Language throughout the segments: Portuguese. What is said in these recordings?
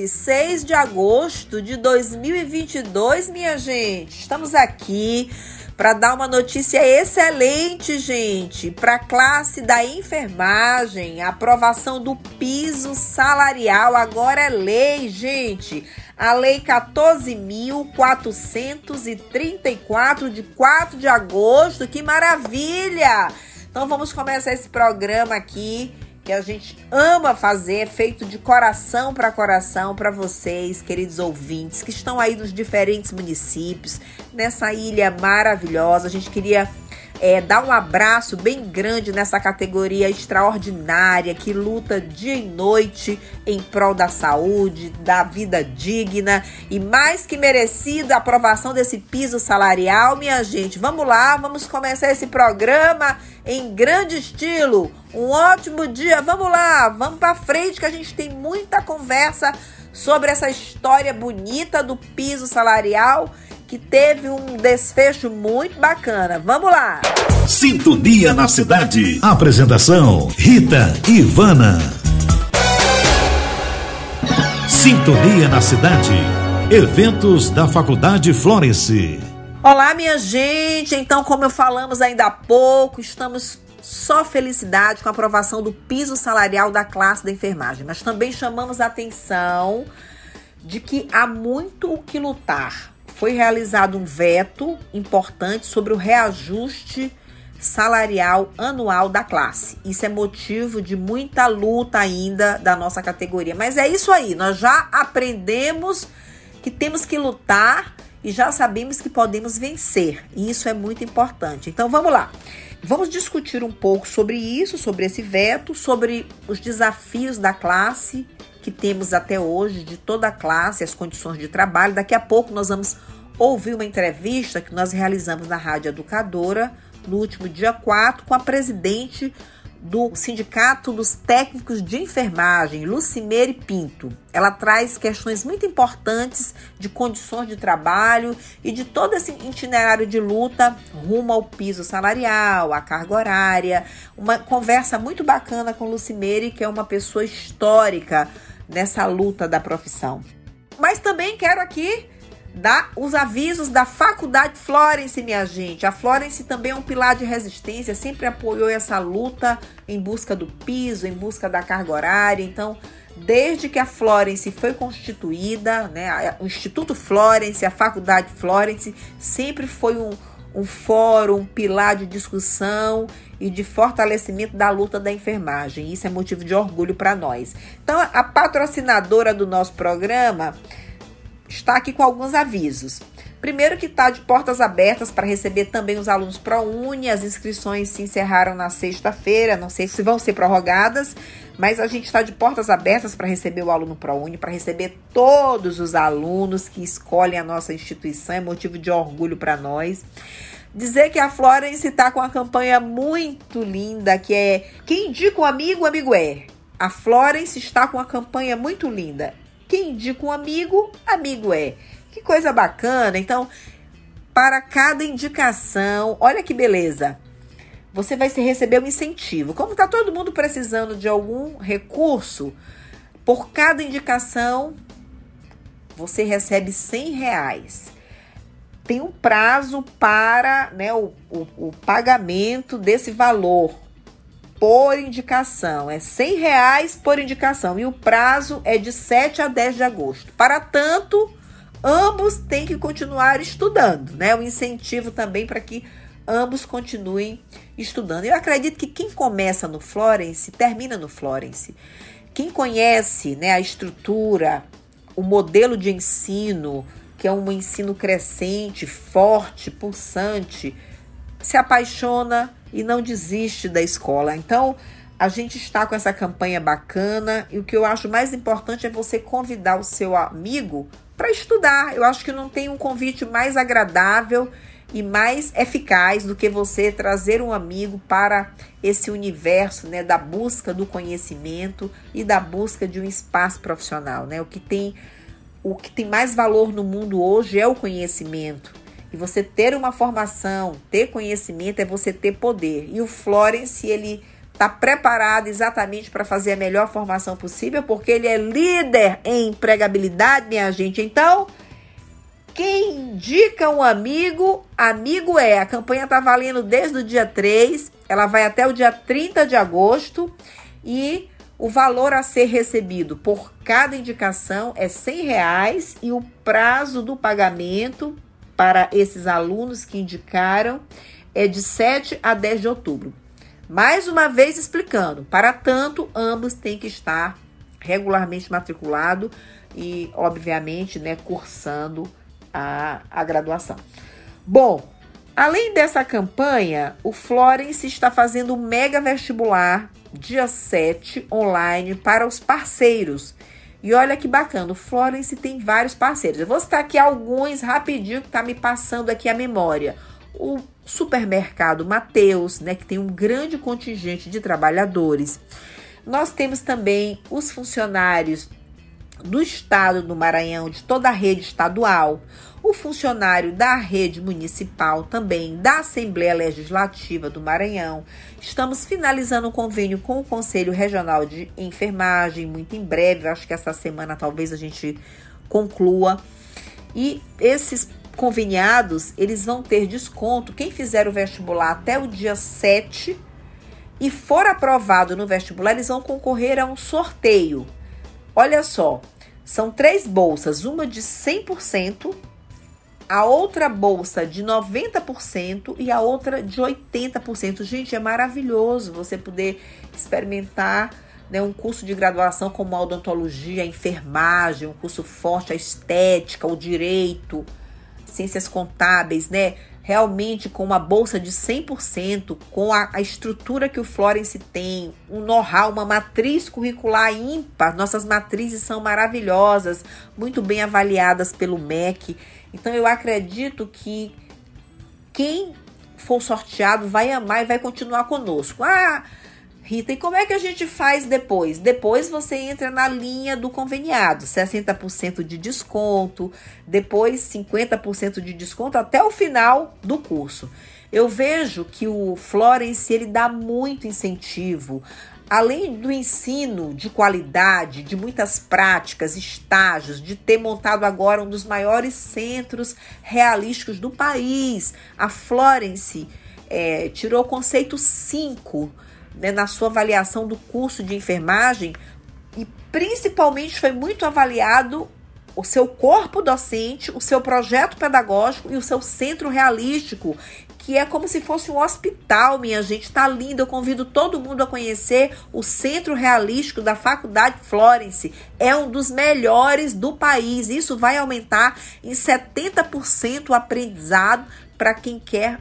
Hoje, 6 de agosto de 2022, minha gente. Estamos aqui para dar uma notícia excelente, gente, para a classe da enfermagem. A aprovação do piso salarial agora é lei, gente. A lei 14.434 de 4 de agosto. Que maravilha! Então vamos começar esse programa aqui que a gente ama fazer, feito de coração para coração para vocês, queridos ouvintes, que estão aí nos diferentes municípios, nessa ilha maravilhosa. A gente queria é, dar um abraço bem grande nessa categoria extraordinária que luta dia e noite em prol da saúde, da vida digna e mais que merecida a aprovação desse piso salarial, minha gente. Vamos lá, vamos começar esse programa em grande estilo. Um ótimo dia, vamos lá, vamos para frente que a gente tem muita conversa sobre essa história bonita do piso salarial que teve um desfecho muito bacana. Vamos lá! Sintonia na cidade. Apresentação: Rita Ivana. Sintonia na cidade. Eventos da Faculdade Florence. Olá, minha gente. Então, como falamos ainda há pouco, estamos só felicidade com a aprovação do piso salarial da classe da enfermagem, mas também chamamos a atenção de que há muito o que lutar foi realizado um veto importante sobre o reajuste salarial anual da classe. Isso é motivo de muita luta ainda da nossa categoria. Mas é isso aí, nós já aprendemos que temos que lutar e já sabemos que podemos vencer. E isso é muito importante. Então vamos lá. Vamos discutir um pouco sobre isso, sobre esse veto, sobre os desafios da classe que temos até hoje, de toda a classe, as condições de trabalho. Daqui a pouco nós vamos ouvir uma entrevista que nós realizamos na Rádio Educadora no último dia 4 com a presidente do Sindicato dos Técnicos de Enfermagem, Lucimeire Pinto. Ela traz questões muito importantes de condições de trabalho e de todo esse itinerário de luta rumo ao piso salarial, à carga horária. Uma conversa muito bacana com Lucimeire, que é uma pessoa histórica nessa luta da profissão. Mas também quero aqui dar os avisos da Faculdade Florence, minha gente. A Florence também é um pilar de resistência, sempre apoiou essa luta em busca do piso, em busca da carga horária. Então, desde que a Florence foi constituída, né, o Instituto Florence, a Faculdade Florence, sempre foi um, um fórum, um pilar de discussão e de fortalecimento da luta da enfermagem. Isso é motivo de orgulho para nós. Então, a patrocinadora do nosso programa está aqui com alguns avisos. Primeiro que está de portas abertas para receber também os alunos ProUni. As inscrições se encerraram na sexta-feira, não sei se vão ser prorrogadas, mas a gente está de portas abertas para receber o aluno ProUni, para receber todos os alunos que escolhem a nossa instituição, é motivo de orgulho para nós. Dizer que a Florence está com uma campanha muito linda, que é quem indica um amigo, amigo é. A Florence está com uma campanha muito linda. Quem indica um amigo, amigo é. Que coisa bacana. Então, para cada indicação, olha que beleza. Você vai receber um incentivo. Como está todo mundo precisando de algum recurso, por cada indicação, você recebe 100 reais. Tem um prazo para né, o, o, o pagamento desse valor por indicação. É 100 reais por indicação e o prazo é de 7 a 10 de agosto. Para tanto, ambos têm que continuar estudando, né? O incentivo também para que ambos continuem estudando. Eu acredito que quem começa no Florence termina no Florence. Quem conhece né, a estrutura, o modelo de ensino, que é um ensino crescente, forte, pulsante, se apaixona e não desiste da escola. Então, A gente está com essa campanha bacana e o que eu acho mais importante é você convidar o seu amigo para estudar. Eu acho que não tem um convite mais agradável e mais eficaz do que você trazer um amigo para esse universo, né, da busca do conhecimento e da busca de um espaço profissional, né? O que tem o que tem mais valor no mundo hoje é o conhecimento. E você ter uma formação, ter conhecimento é você ter poder. E o Florence, ele está preparado exatamente para fazer a melhor formação possível, porque ele é líder em empregabilidade, minha gente. Então, quem indica um amigo, amigo é. A campanha está valendo desde o dia 3, ela vai até o dia 30 de agosto e o valor a ser recebido por cada indicação é 100 reais e o prazo do pagamento para esses alunos que indicaram é de 7 a 10 de outubro. Mais uma vez explicando, para tanto, ambos têm que estar regularmente matriculado e, obviamente, né, cursando a, a graduação. Bom, além dessa campanha, o Florence está fazendo o mega vestibular dia 7 online para os parceiros. E olha que bacana, o Florence tem vários parceiros. Eu vou citar aqui alguns rapidinho que está me passando aqui a memória. O supermercado Mateus, né, que tem um grande contingente de trabalhadores. Nós temos também os funcionários do estado do Maranhão, de toda a rede estadual, o funcionário da rede municipal também, da Assembleia Legislativa do Maranhão. Estamos finalizando o convênio com o Conselho Regional de Enfermagem, muito em breve, acho que essa semana talvez a gente conclua. E esses conveniados, eles vão ter desconto. Quem fizer o vestibular até o dia 7 e for aprovado no vestibular, eles vão concorrer a um sorteio. Olha só, são três bolsas, uma de 100%, a outra bolsa de 90% e a outra de 80%. Gente, é maravilhoso você poder experimentar né, um curso de graduação como a odontologia, a enfermagem, um curso forte, a estética, o direito ciências contábeis, né? Realmente com uma bolsa de 100%, com a, a estrutura que o Florence tem, um know-how, uma matriz curricular ímpar. Nossas matrizes são maravilhosas, muito bem avaliadas pelo MEC. Então eu acredito que quem for sorteado vai amar e vai continuar conosco. Ah, Rita, e como é que a gente faz depois? Depois você entra na linha do conveniado, 60% de desconto, depois 50% de desconto até o final do curso. Eu vejo que o Florence ele dá muito incentivo, além do ensino de qualidade, de muitas práticas, estágios, de ter montado agora um dos maiores centros realísticos do país. A Florence é, tirou o conceito 5 né, na sua avaliação do curso de enfermagem e principalmente foi muito avaliado o seu corpo docente, o seu projeto pedagógico e o seu centro realístico, que é como se fosse um hospital, minha gente. Tá lindo. Eu convido todo mundo a conhecer o Centro Realístico da Faculdade Florence. É um dos melhores do país. Isso vai aumentar em 70% o aprendizado para quem quer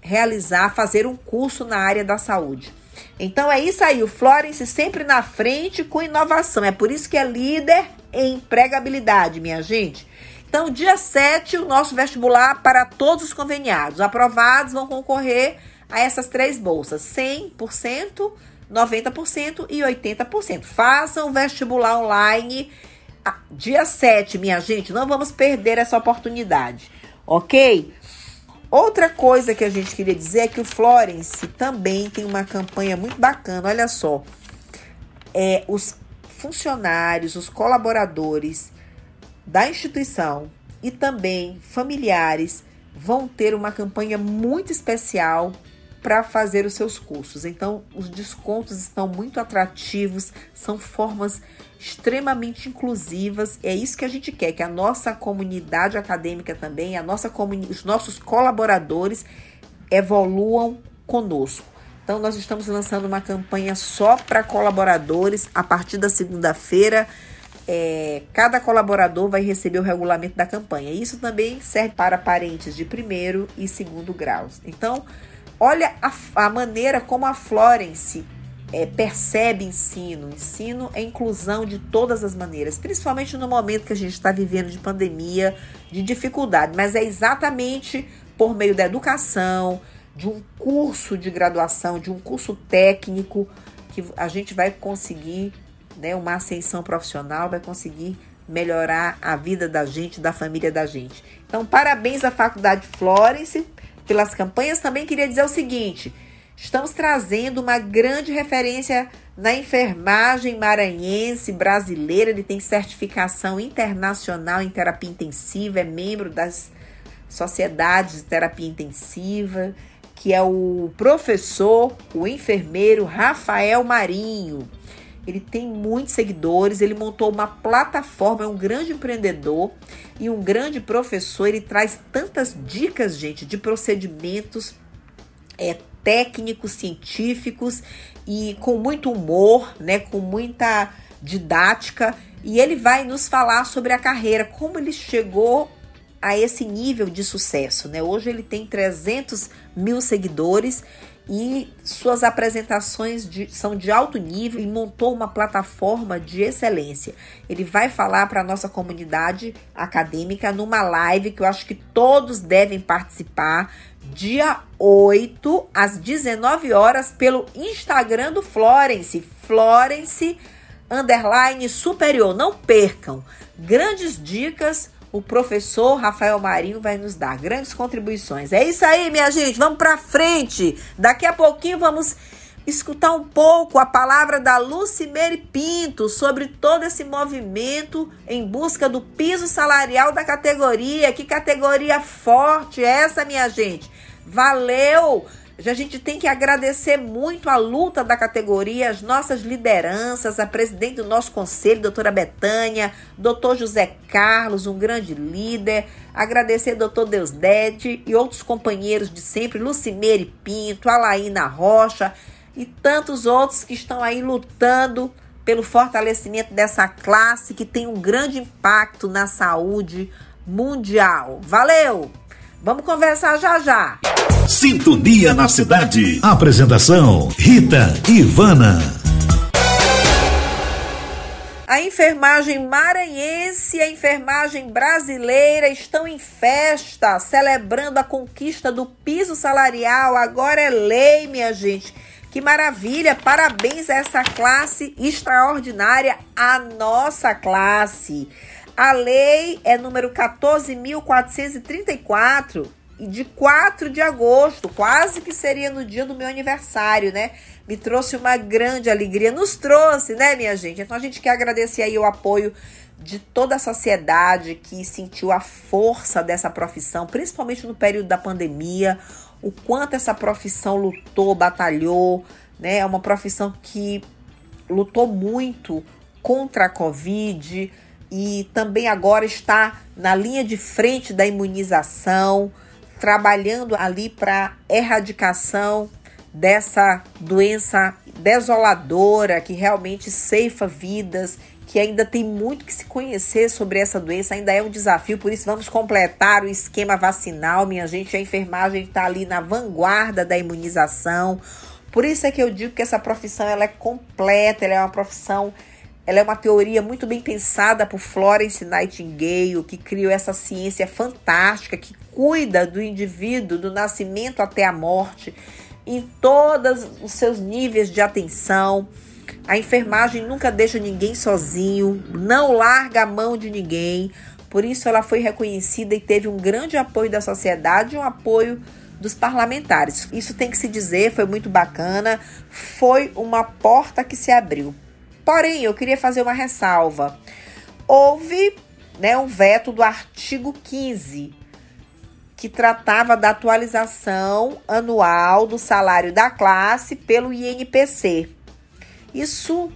realizar, fazer um curso na área da saúde. Então é isso aí, o Florence sempre na frente com inovação. É por isso que é líder em empregabilidade, minha gente. Então, dia 7, o nosso vestibular para todos os conveniados. Aprovados vão concorrer a essas três bolsas: 100%, 90% e 80%. Façam o vestibular online dia 7, minha gente. Não vamos perder essa oportunidade, ok? Outra coisa que a gente queria dizer é que o Florence também tem uma campanha muito bacana. Olha só, é, os funcionários, os colaboradores da instituição e também familiares vão ter uma campanha muito especial para fazer os seus cursos. Então, os descontos estão muito atrativos, são formas extremamente inclusivas. É isso que a gente quer, que a nossa comunidade acadêmica também, a nossa os nossos colaboradores evoluam conosco. Então, nós estamos lançando uma campanha só para colaboradores a partir da segunda-feira. É, cada colaborador vai receber o regulamento da campanha. Isso também serve para parentes de primeiro e segundo graus. Então, Olha a, a maneira como a Florence é, percebe ensino. Ensino é inclusão de todas as maneiras, principalmente no momento que a gente está vivendo de pandemia, de dificuldade. Mas é exatamente por meio da educação, de um curso de graduação, de um curso técnico, que a gente vai conseguir né, uma ascensão profissional, vai conseguir melhorar a vida da gente, da família da gente. Então, parabéns à Faculdade Florence pelas campanhas. Também queria dizer o seguinte: Estamos trazendo uma grande referência na enfermagem maranhense brasileira. Ele tem certificação internacional em terapia intensiva, é membro das sociedades de terapia intensiva, que é o professor, o enfermeiro Rafael Marinho. Ele tem muitos seguidores, ele montou uma plataforma, é um grande empreendedor e um grande professor. Ele traz tantas dicas, gente, de procedimentos é, técnicos, científicos e com muito humor, né, com muita didática. E ele vai nos falar sobre a carreira, como ele chegou a esse nível de sucesso. Né? Hoje ele tem 300 mil seguidores e suas apresentações de, são de alto nível e montou uma plataforma de excelência. Ele vai falar para a nossa comunidade acadêmica numa live que eu acho que todos devem participar, dia 8 às 19 horas pelo Instagram do Florence, Florence underline superior. Não percam. Grandes dicas o professor Rafael Marinho vai nos dar grandes contribuições. É isso aí, minha gente, vamos para frente. Daqui a pouquinho vamos escutar um pouco a palavra da Lucimere Pinto sobre todo esse movimento em busca do piso salarial da categoria. Que categoria forte é essa, minha gente? Valeu! A gente tem que agradecer muito a luta da categoria, as nossas lideranças, a presidente do nosso conselho, doutora Betânia, doutor José Carlos, um grande líder. Agradecer doutor Deusdete e outros companheiros de sempre, Lucimeire Pinto, Alaína Rocha e tantos outros que estão aí lutando pelo fortalecimento dessa classe que tem um grande impacto na saúde mundial. Valeu! Vamos conversar já já. Sintonia na cidade. Apresentação: Rita Ivana. A enfermagem maranhense e a enfermagem brasileira estão em festa, celebrando a conquista do piso salarial. Agora é lei, minha gente. Que maravilha! Parabéns a essa classe extraordinária, a nossa classe. A lei é número 14.434 de 4 de agosto, quase que seria no dia do meu aniversário, né? Me trouxe uma grande alegria, nos trouxe, né, minha gente? Então a gente quer agradecer aí o apoio de toda a sociedade que sentiu a força dessa profissão, principalmente no período da pandemia, o quanto essa profissão lutou, batalhou, né? É uma profissão que lutou muito contra a Covid e também agora está na linha de frente da imunização trabalhando ali para erradicação dessa doença desoladora que realmente ceifa vidas, que ainda tem muito que se conhecer sobre essa doença, ainda é um desafio, por isso vamos completar o esquema vacinal, minha gente, a enfermagem está ali na vanguarda da imunização. Por isso é que eu digo que essa profissão ela é completa, ela é uma profissão ela é uma teoria muito bem pensada por Florence Nightingale, que criou essa ciência fantástica que cuida do indivíduo do nascimento até a morte em todos os seus níveis de atenção. A enfermagem nunca deixa ninguém sozinho, não larga a mão de ninguém. Por isso ela foi reconhecida e teve um grande apoio da sociedade e um apoio dos parlamentares. Isso tem que se dizer, foi muito bacana, foi uma porta que se abriu. Porém, eu queria fazer uma ressalva. Houve né, um veto do artigo 15, que tratava da atualização anual do salário da classe pelo INPC. Isso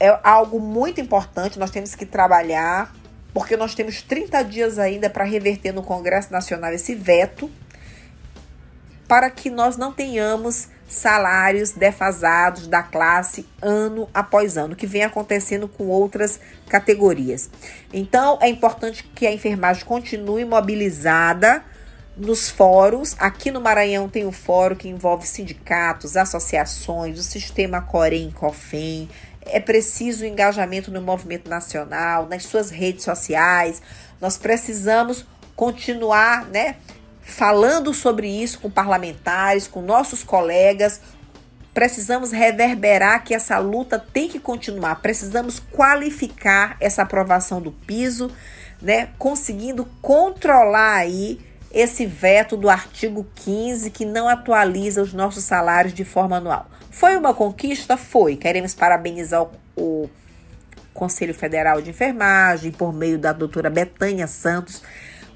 é algo muito importante, nós temos que trabalhar, porque nós temos 30 dias ainda para reverter no Congresso Nacional esse veto, para que nós não tenhamos salários defasados da classe ano após ano, que vem acontecendo com outras categorias. Então, é importante que a enfermagem continue mobilizada nos fóruns. Aqui no Maranhão tem um fórum que envolve sindicatos, associações, o sistema Corém Cofem. É preciso o engajamento no movimento nacional, nas suas redes sociais. Nós precisamos continuar, né, falando sobre isso com parlamentares, com nossos colegas. Precisamos reverberar que essa luta tem que continuar. Precisamos qualificar essa aprovação do piso, né, conseguindo controlar aí esse veto do artigo 15 que não atualiza os nossos salários de forma anual. Foi uma conquista? Foi. Queremos parabenizar o, Conselho Federal de Enfermagem por meio da doutora Betânia Santos,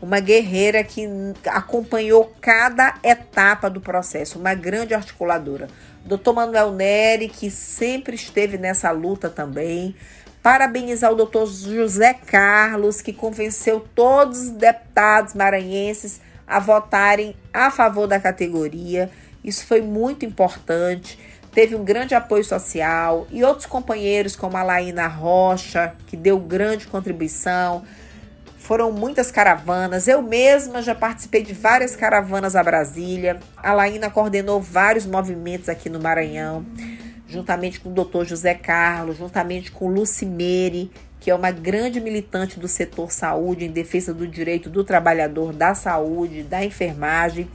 uma guerreira que acompanhou cada etapa do processo, uma grande articuladora. Doutor Manuel Neri, que sempre esteve nessa luta também. Parabenizar o doutor José Carlos, que convenceu todos os deputados maranhenses a votarem a favor da categoria. Isso foi muito importante. Teve um grande apoio social e outros companheiros, como a Laína Rocha, que deu grande contribuição. Foram muitas caravanas. Eu mesma já participei de várias caravanas a Brasília. A Laína coordenou vários movimentos aqui no Maranhão, juntamente com o doutor José Carlos, juntamente com Lucimere, que é uma grande militante do setor saúde em defesa do direito do trabalhador, da saúde, da enfermagem.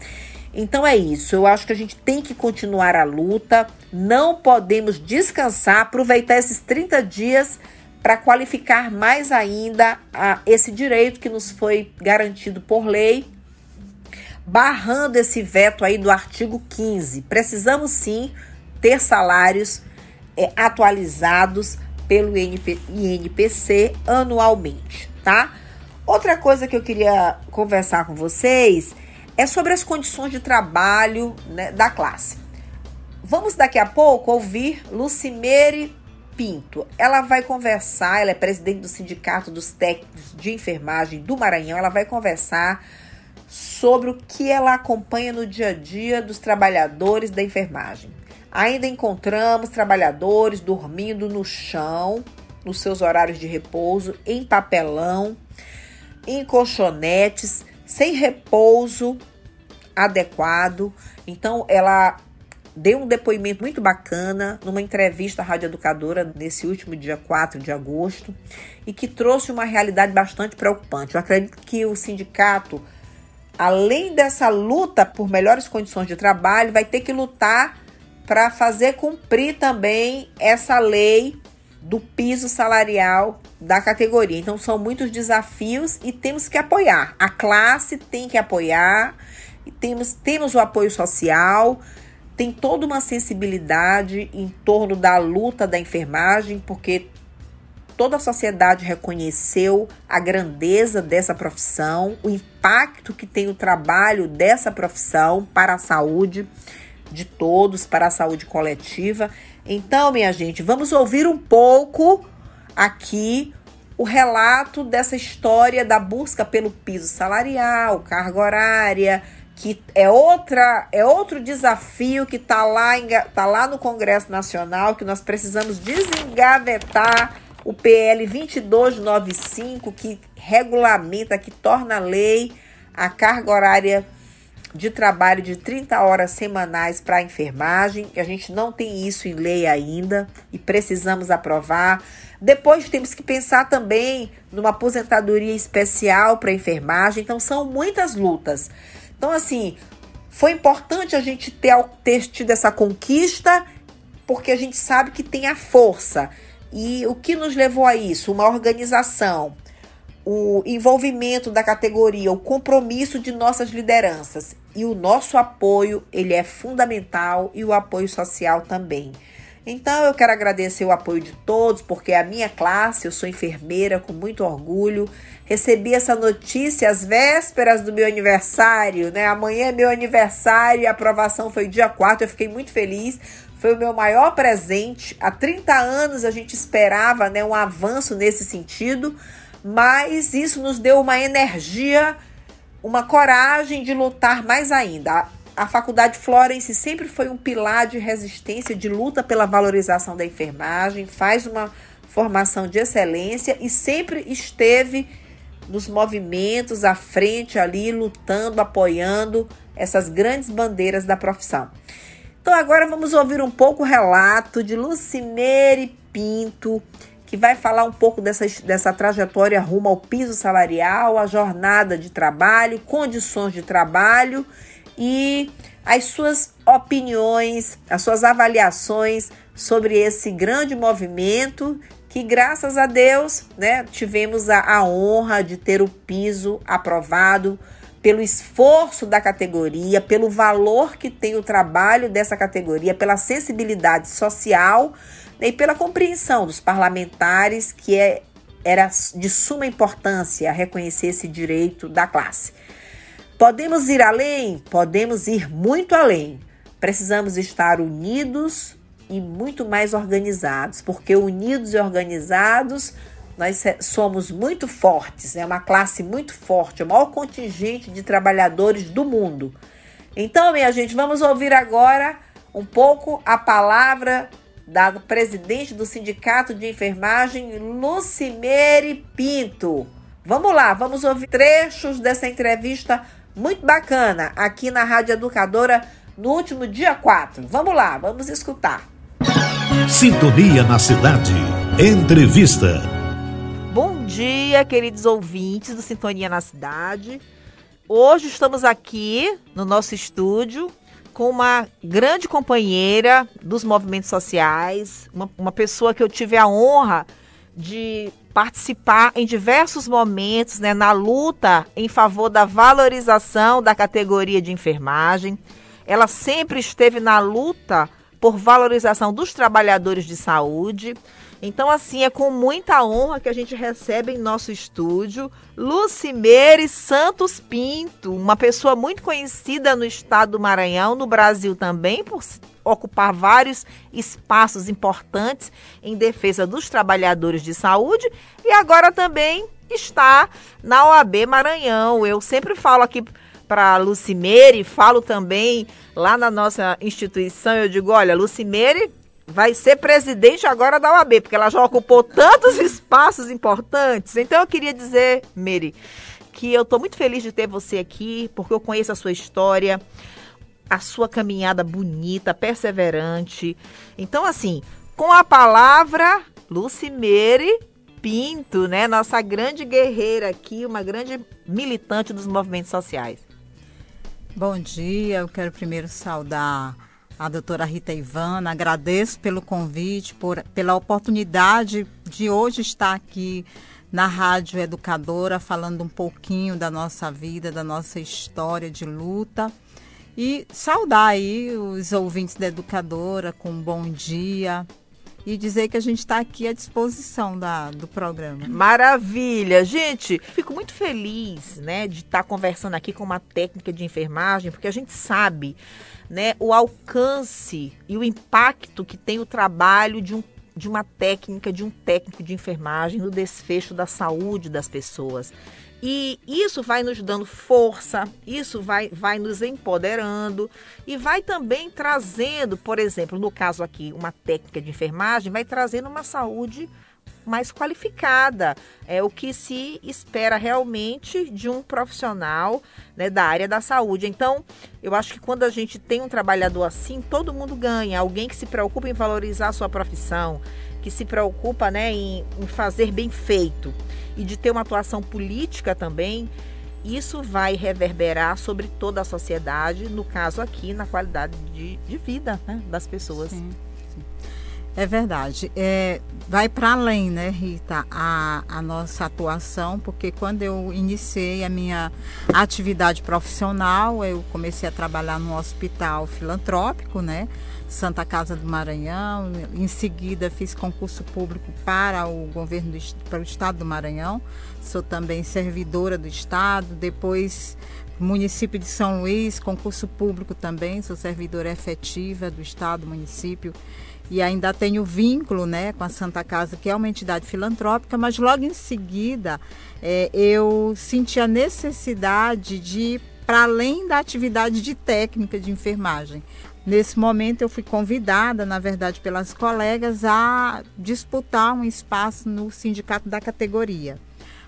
Então é isso, eu acho que a gente tem que continuar a luta, não podemos descansar, aproveitar esses 30 dias para qualificar mais ainda a, esse direito que nos foi garantido por lei, barrando esse veto aí do artigo 15. Precisamos sim ter salários é, atualizados pelo INP, INPC anualmente, tá? Outra coisa que eu queria conversar com vocês é sobre as condições de trabalho né, da classe. Vamos daqui a pouco ouvir Lucimere Pinto. Ela vai conversar, ela é presidente do Sindicato dos Técnicos de Enfermagem do Maranhão, ela vai conversar sobre o que ela acompanha no dia a dia dos trabalhadores da enfermagem. Ainda encontramos trabalhadores dormindo no chão, nos seus horários de repouso, em papelão, em colchonetes, sem repouso adequado. Então, ela deu um depoimento muito bacana numa entrevista à Rádio Educadora nesse último dia 4 de agosto e que trouxe uma realidade bastante preocupante. Eu acredito que o sindicato, além dessa luta por melhores condições de trabalho, vai ter que lutar para fazer cumprir também essa lei do piso salarial da categoria. Então são muitos desafios e temos que apoiar. A classe tem que apoiar, temos, temos o apoio social, tem toda uma sensibilidade em torno da luta da enfermagem, porque toda a sociedade reconheceu a grandeza dessa profissão, o impacto que tem o trabalho dessa profissão para a saúde de todos, para a saúde coletiva. Então, minha gente, vamos ouvir um pouco aqui o relato dessa história da busca pelo piso salarial, carga horária, que é outra é outro desafio que está lá tá lá no Congresso Nacional que nós precisamos desengavetar o PL 2295 que regulamenta, que torna lei a carga horária de trabalho de 30 horas semanais para a enfermagem. A gente não tem isso em lei ainda e precisamos aprovar. Depois temos que pensar também numa aposentadoria especial para a enfermagem. Então são muitas lutas. Então assim, foi importante a gente ter, ter tido essa conquista porque a gente sabe que tem a força. E o que nos levou a isso? Uma organização, o envolvimento da categoria, o compromisso de nossas lideranças e o nosso apoio, ele é fundamental e o apoio social também. Então eu quero agradecer o apoio de todos, porque é a minha classe, eu sou enfermeira com muito orgulho. Recebi essa notícia às vésperas do meu aniversário, né? Amanhã é meu aniversário a aprovação foi dia 4, eu fiquei muito feliz. Foi o meu maior presente. Há 30 anos a gente esperava, né, um avanço nesse sentido mas isso nos deu uma energia, uma coragem de lutar mais ainda. A, Faculdade Florence sempre foi um pilar de resistência, de luta pela valorização da enfermagem, faz uma formação de excelência e sempre esteve nos movimentos à frente ali, lutando, apoiando essas grandes bandeiras da profissão. Então agora vamos ouvir um pouco o relato de Lucimere Pinto, que vai falar um pouco dessa, dessa trajetória rumo ao piso salarial, a jornada de trabalho, condições de trabalho e as suas opiniões, as suas avaliações sobre esse grande movimento que graças a Deus, né, tivemos a, a honra de ter o piso aprovado pelo esforço da categoria, pelo valor que tem o trabalho dessa categoria, pela sensibilidade social e pela compreensão dos parlamentares que é, era de suma importância reconhecer esse direito da classe. Podemos ir além? Podemos ir muito além. Precisamos estar unidos e muito mais organizados, porque unidos e organizados nós somos muito fortes, é uma classe muito forte, o maior contingente de trabalhadores do mundo. Então, minha gente, vamos ouvir agora um pouco a palavra da presidente do Sindicato de Enfermagem, Lucimere Pinto. Vamos lá, vamos ouvir trechos dessa entrevista muito bacana aqui na Rádio Educadora no último dia 4. Vamos lá, vamos escutar. Sintonia na cidade. Entrevista. Bom dia, queridos ouvintes do Sintonia na cidade. Hoje estamos aqui no nosso estúdio com uma grande companheira dos movimentos sociais, uma, uma pessoa que eu tive a honra de participar em diversos momentos né, na luta em favor da valorização da categoria de enfermagem. Ela sempre esteve na luta por valorização dos trabalhadores de saúde. Então, assim, é com muita honra que a gente recebe em nosso estúdio Lucimeire Santos Pinto, uma pessoa muito conhecida no estado do Maranhão, no Brasil também, por ocupar vários espaços importantes em defesa dos trabalhadores de saúde e agora também está na OAB Maranhão. Eu sempre falo aqui para Lucimeire, falo também lá na nossa instituição, eu digo, olha, Lucimeire vai ser presidente agora da OAB, porque ela já ocupou tantos espaços importantes. Então eu queria dizer, Meire, que eu estou muito feliz de ter você aqui, porque eu conheço a sua história, a sua caminhada bonita, perseverante. Então, assim, com a palavra, Lucimere Pinto, né? Nossa grande guerreira aqui, uma grande militante dos movimentos sociais. Bom dia, eu quero primeiro saudar a doutora Rita Ivana, agradeço pelo convite, por, pela oportunidade de hoje estar aqui na Rádio Educadora, falando um pouquinho da nossa vida, da nossa história de luta. E saudar aí os ouvintes da Educadora com um bom dia, e dizer que a gente está aqui à disposição da, do programa. Maravilha! Gente, fico muito feliz né, de estar tá conversando aqui com uma técnica de enfermagem, porque a gente sabe né, o alcance e o impacto que tem o trabalho de um de uma técnica, de um técnico de enfermagem no desfecho da saúde das pessoas. E isso vai nos dando força, isso vai, vai nos empoderando e vai também trazendo, por exemplo, no caso aqui, uma técnica de enfermagem, vai trazendo uma saúde mais qualificada. É o que se espera realmente de um profissional né, da área da saúde. Então, eu acho que quando a gente tem um trabalhador assim, todo mundo ganha. Alguém que se preocupa em valorizar a sua profissão, que se preocupa né, em, em fazer bem feito e de ter uma atuação política também, isso vai reverberar sobre toda a sociedade, no caso aqui, na qualidade de, de vida né, das pessoas. Sim, sim. É verdade. É, vai para além, né, Rita, a, a nossa atuação, porque quando eu iniciei a minha atividade profissional, eu comecei a trabalhar num hospital filantrópico, né? Santa Casa do Maranhão. Em seguida, fiz concurso público para o governo do, para o estado do Maranhão. Sou também servidora do estado. Depois, município de São Luís, concurso público também. Sou servidora efetiva do estado, município. E ainda tenho vínculo né, com a Santa Casa, que é uma entidade filantrópica, mas logo em seguida é, eu senti a necessidade de para além da atividade de técnica de enfermagem. Nesse momento eu fui convidada, na verdade, pelas colegas a disputar um espaço no sindicato da categoria.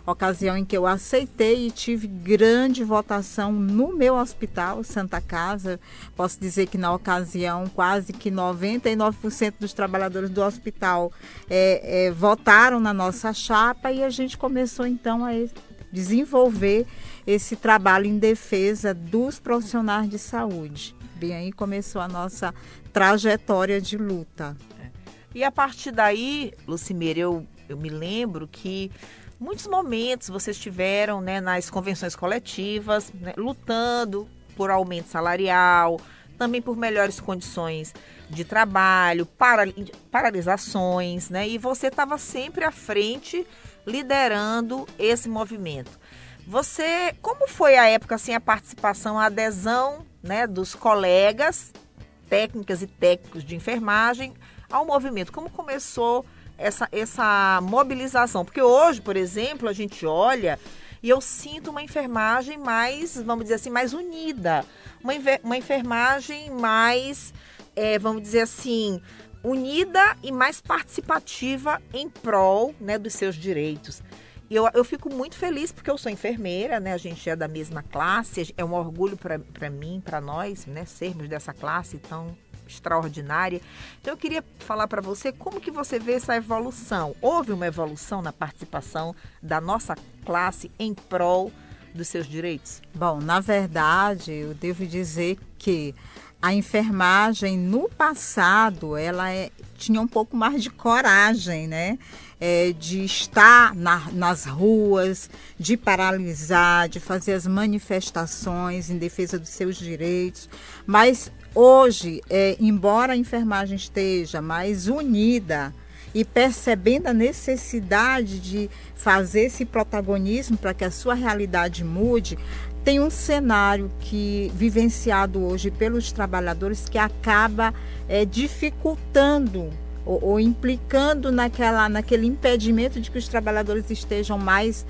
ocasião em que eu aceitei e tive grande votação no meu hospital, Santa Casa. Posso dizer que na ocasião quase que 99% dos trabalhadores do hospital é, é, votaram na nossa chapa e a gente começou então a desenvolver esse trabalho em defesa dos profissionais de saúde. Bem, aí começou a nossa trajetória de luta. E a partir daí, Lucimeira, eu, eu me lembro que muitos momentos vocês tiveram né, nas convenções coletivas, né, lutando por aumento salarial, também por melhores condições de trabalho, para, paralisações, né? E você estava sempre à frente, liderando esse movimento. Você, como foi a época assim a participação, a adesão, né, dos colegas, técnicas e técnicos de enfermagem ao movimento? Como começou essa, essa mobilização? Porque hoje, por exemplo, a gente olha e eu sinto uma enfermagem mais, vamos dizer assim, mais unida, uma, uma enfermagem mais, é, vamos dizer assim, unida e mais participativa em prol né, dos seus direitos. E eu, eu fico muito feliz porque eu sou enfermeira, né? A gente é da mesma classe, é um orgulho para mim, para nós, né? Sermos dessa classe tão extraordinária. Então eu queria falar para você como que você vê essa evolução. Houve uma evolução na participação da nossa classe em prol dos seus direitos? Bom, na verdade, eu devo dizer que a enfermagem no passado ela é, tinha um pouco mais de coragem, né? É, de estar na, nas ruas, de paralisar, de fazer as manifestações em defesa dos seus direitos. Mas Hoje, é, embora a enfermagem esteja mais unida e percebendo a necessidade de fazer esse protagonismo para que a sua realidade mude, tem um cenário que vivenciado hoje pelos trabalhadores que acaba é, dificultando ou, ou, implicando naquela, naquele impedimento de que os trabalhadores estejam mais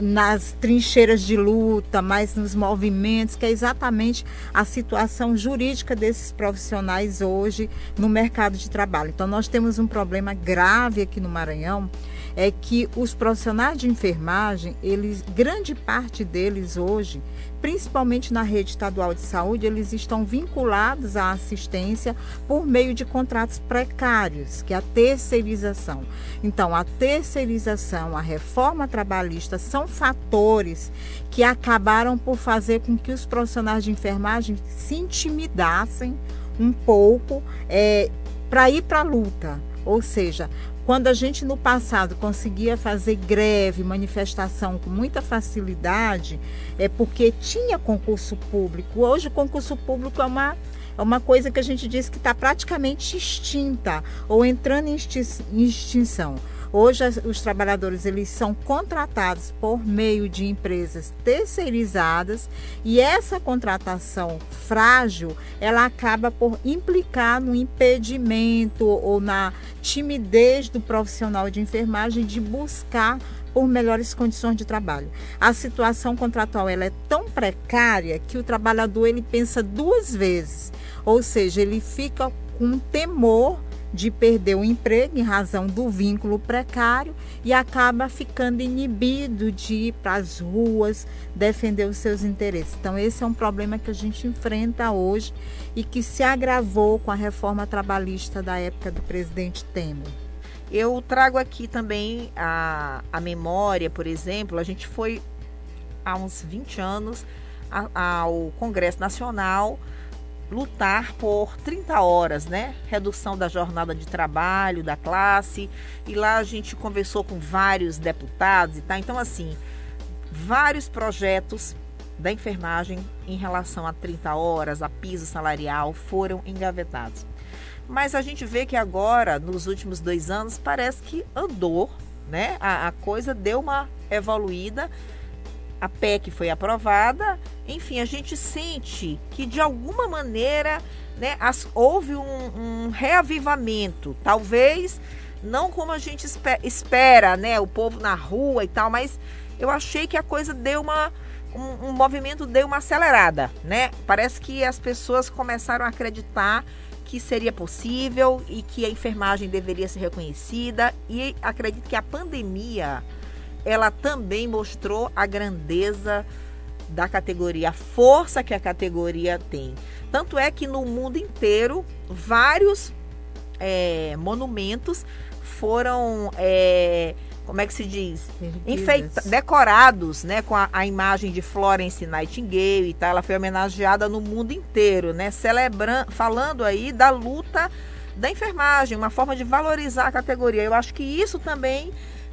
nas trincheiras de luta, mais nos movimentos, que é exatamente a situação jurídica desses profissionais hoje no mercado de trabalho. Então, nós temos um problema grave aqui no Maranhão, é que os profissionais de enfermagem, eles, grande parte deles hoje, principalmente na rede estadual de saúde, eles estão vinculados à assistência por meio de contratos precários, que é a terceirização. Então, a terceirização, a reforma trabalhista são fatores que acabaram por fazer com que os profissionais de enfermagem se intimidassem um pouco é, para ir para a luta. Ou seja, quando a gente no passado conseguia fazer greve, manifestação com muita facilidade, é porque tinha concurso público. Hoje o concurso público é uma é uma coisa que a gente diz que está praticamente extinta ou entrando em extinção. Hoje os trabalhadores eles são contratados por meio de empresas terceirizadas e essa contratação frágil ela acaba por implicar no impedimento ou na timidez do profissional de enfermagem de buscar por melhores condições de trabalho. A situação contratual ela é tão precária que o trabalhador ele pensa duas vezes, ou seja, ele fica com temor de perder o emprego em razão do vínculo precário e acaba ficando inibido de ir para as ruas defender os seus interesses. Então, esse é um problema que a gente enfrenta hoje e que se agravou com a reforma trabalhista da época do presidente Temer. Eu trago aqui também a, a memória, por exemplo, a gente foi há uns 20 anos ao Congresso Nacional lutar por 30 horas, né? Redução da jornada de trabalho da classe. E lá a gente conversou com vários deputados e tá. Então, assim, vários projetos da enfermagem em relação a 30 horas, a piso salarial, foram engavetados. Mas a gente vê que agora, nos últimos dois anos, parece que andou, né? A, a coisa deu uma evoluída a PEC foi aprovada, enfim, a gente sente que de alguma maneira né, as, houve um, um, reavivamento, talvez não como a gente espera, né, o povo na rua e tal, mas eu achei que a coisa deu uma um, um movimento deu uma acelerada, né? Parece que as pessoas começaram a acreditar que seria possível e que a enfermagem deveria ser reconhecida. E acredito que a pandemia ela também mostrou a grandeza da categoria, a força que a categoria tem. Tanto é que no mundo inteiro, vários é, monumentos foram, é, como é que se diz? Enfeita, decorados né, com a, a, imagem de Florence Nightingale e tal. Ela foi homenageada no mundo inteiro, né? Celebrando, falando aí da luta da enfermagem, uma forma de valorizar a categoria. Eu acho que isso também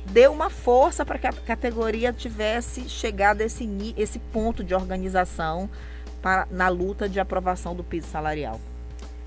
deu uma força para que a categoria tivesse chegado a esse, esse ponto de organização para, na luta de aprovação do piso salarial.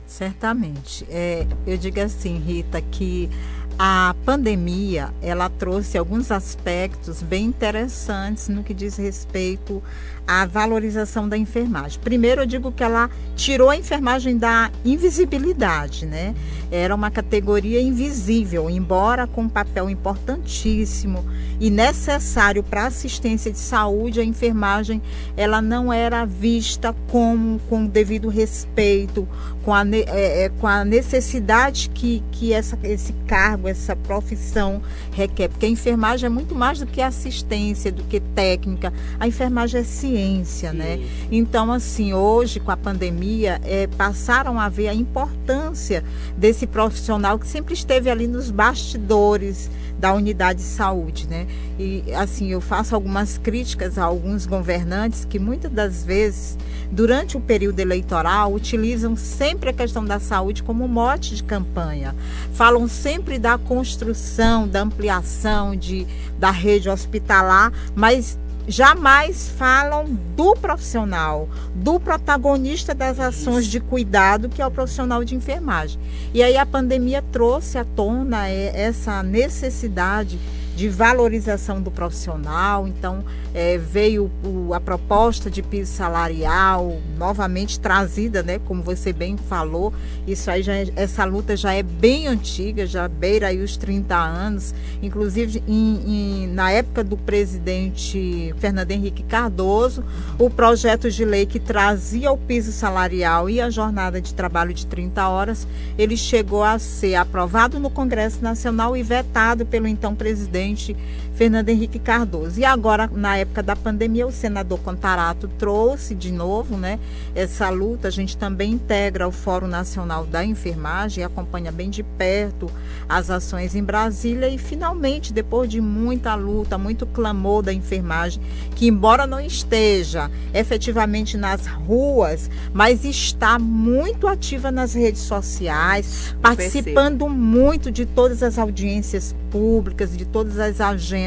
Certamente. É, eu digo assim, Rita, que a pandemia ela trouxe alguns aspectos bem interessantes no que diz respeito à valorização da enfermagem. Primeiro, eu digo que ela tirou a enfermagem da invisibilidade, né? Era uma categoria invisível, embora com um papel importantíssimo e necessário para a assistência de saúde, a enfermagem ela não era vista com, com o devido respeito, com a, é, é, com a necessidade que, que essa, esse cargo, essa profissão requer. Porque a enfermagem é muito mais do que assistência, do que técnica. A enfermagem é ciência? Sim. né? Então, assim, hoje, com a pandemia, é, passaram a ver a importância desse profissional que sempre esteve ali nos bastidores da unidade de saúde, né? E assim, eu faço algumas críticas a alguns governantes que muitas das vezes, durante o período eleitoral, utilizam sempre a questão da saúde como mote de campanha. Falam sempre da construção, da ampliação de, da rede hospitalar, mas jamais falam do profissional, do protagonista das ações de cuidado, que é o profissional de enfermagem. E aí a pandemia trouxe à tona é, essa necessidade de valorização do profissional. Então, é, veio o, a proposta de piso salarial novamente trazida, né? Como você bem falou, isso aí já, é, essa luta já é bem antiga, já beira aí os 30 anos. Inclusive, em, em, na época do presidente Fernando Henrique Cardoso, o projeto de lei que trazia o piso salarial e a jornada de trabalho de 30 horas, ele chegou a ser aprovado no Congresso Nacional e vetado pelo então presidente presidente Fernando Henrique Cardoso. E agora, na época da pandemia, o senador Contarato trouxe de novo né, essa luta. A gente também integra o Fórum Nacional da Enfermagem, acompanha bem de perto as ações em Brasília e finalmente, depois de muita luta, muito clamor da enfermagem, que embora não esteja efetivamente nas ruas, mas está muito ativa nas redes sociais, participando muito de todas as audiências públicas, de todas as agendas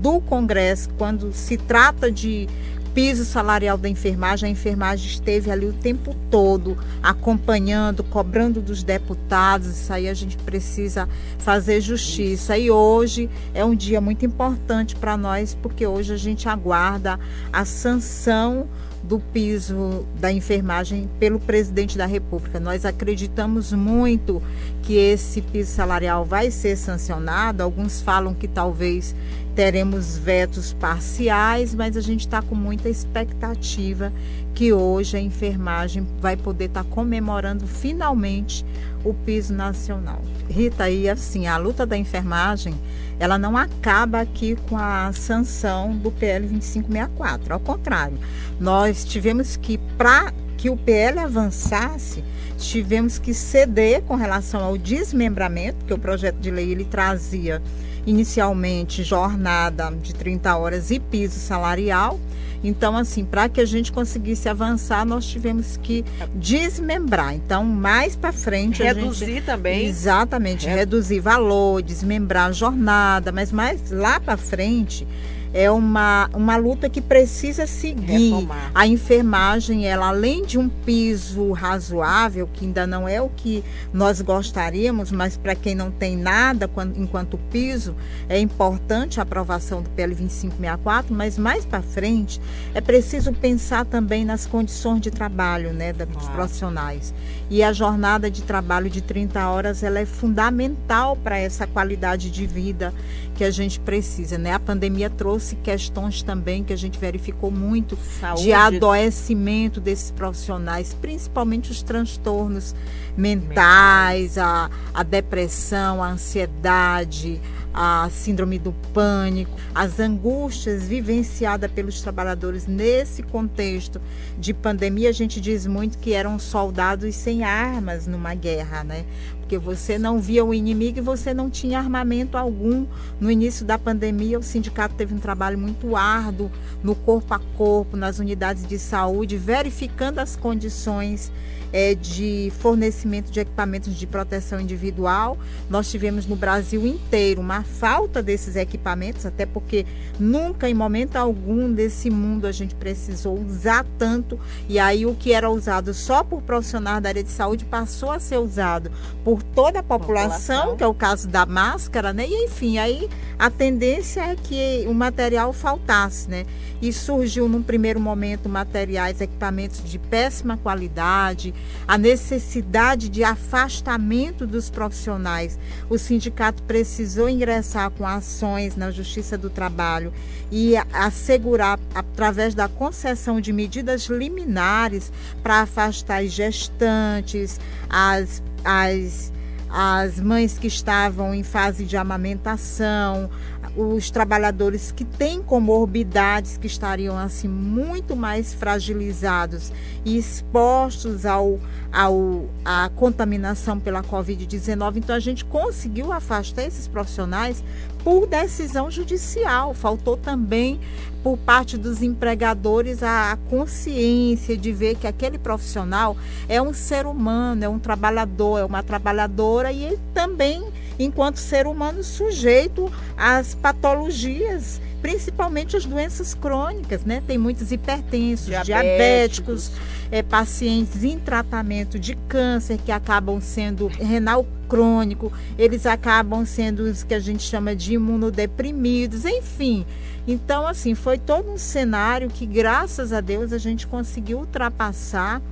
do Congresso, quando se trata de piso salarial da enfermagem, a enfermagem esteve ali o tempo todo acompanhando, cobrando dos deputados. Isso aí a gente precisa fazer justiça. E hoje é um dia muito importante para nós, porque hoje a gente aguarda a sanção do piso da enfermagem pelo presidente da República. Nós acreditamos muito que esse piso salarial vai ser sancionado. Alguns falam que talvez teremos vetos parciais, mas a gente está com muita expectativa que hoje a enfermagem vai poder estar tá comemorando finalmente o piso nacional. Rita, e assim, a luta da enfermagem, ela não acaba aqui com a sanção do PL 2564, ao contrário, nós tivemos que, para que o PL avançasse, tivemos que ceder com relação ao desmembramento, que o projeto de lei ele trazia inicialmente jornada de 30 horas e piso salarial. Então, assim, para que a gente conseguisse avançar, nós tivemos que desmembrar. Então, mais para frente. Reduzir gente, também. Exatamente, é. reduzir valor, desmembrar a jornada, mas mais lá para frente é uma, uma luta que precisa seguir. Retomar. A enfermagem, ela além de um piso razoável, que ainda não é o que nós gostaríamos, mas para quem não tem nada quando, enquanto piso, é importante a aprovação do PL 2564, mas mais para frente é preciso pensar também nas condições de trabalho né, dos ah. profissionais. E a jornada de trabalho de 30 horas ela é fundamental para essa qualidade de vida que a gente precisa. Né? A pandemia trouxe questões também que a gente verificou muito Saúde. de adoecimento desses profissionais, principalmente os transtornos mentais, a, a depressão, a ansiedade, a síndrome do pânico, as angústias vivenciadas pelos trabalhadores nesse contexto de pandemia, a gente diz muito que eram soldados sem armas numa guerra, né? Porque você não via o inimigo e você não tinha armamento algum. No início da pandemia, o sindicato teve um trabalho muito árduo no corpo a corpo, nas unidades de saúde, verificando as condições é, de fornecimento de equipamentos de proteção individual. Nós tivemos no Brasil inteiro uma falta desses equipamentos, até porque nunca, em momento algum desse mundo, a gente precisou usar tanto. E aí, o que era usado só por profissionais da área de saúde passou a ser usado por toda a população, população. que é o caso da máscara, né? E enfim, aí a tendência é que o material faltasse, né? E surgiu num primeiro momento materiais, equipamentos de péssima qualidade, a necessidade de afastamento dos profissionais. O sindicato precisou ingressar com ações na Justiça do Trabalho e assegurar, através da concessão de medidas liminares, para afastar as gestantes, as, as as mães que estavam em fase de amamentação, os trabalhadores que têm comorbidades que estariam assim muito mais fragilizados e expostos ao, ao à contaminação pela COVID-19. Então a gente conseguiu afastar esses profissionais por decisão judicial. Faltou também por parte dos empregadores a consciência de ver que aquele profissional é um ser humano, é um trabalhador, é uma trabalhadora e ele também enquanto ser humano sujeito às patologias, principalmente as doenças crônicas, né? Tem muitos hipertensos, diabéticos, diabéticos é, pacientes em tratamento de câncer que acabam sendo renal crônico, eles acabam sendo os que a gente chama de imunodeprimidos, enfim. Então, assim, foi todo um cenário que, graças a Deus, a gente conseguiu ultrapassar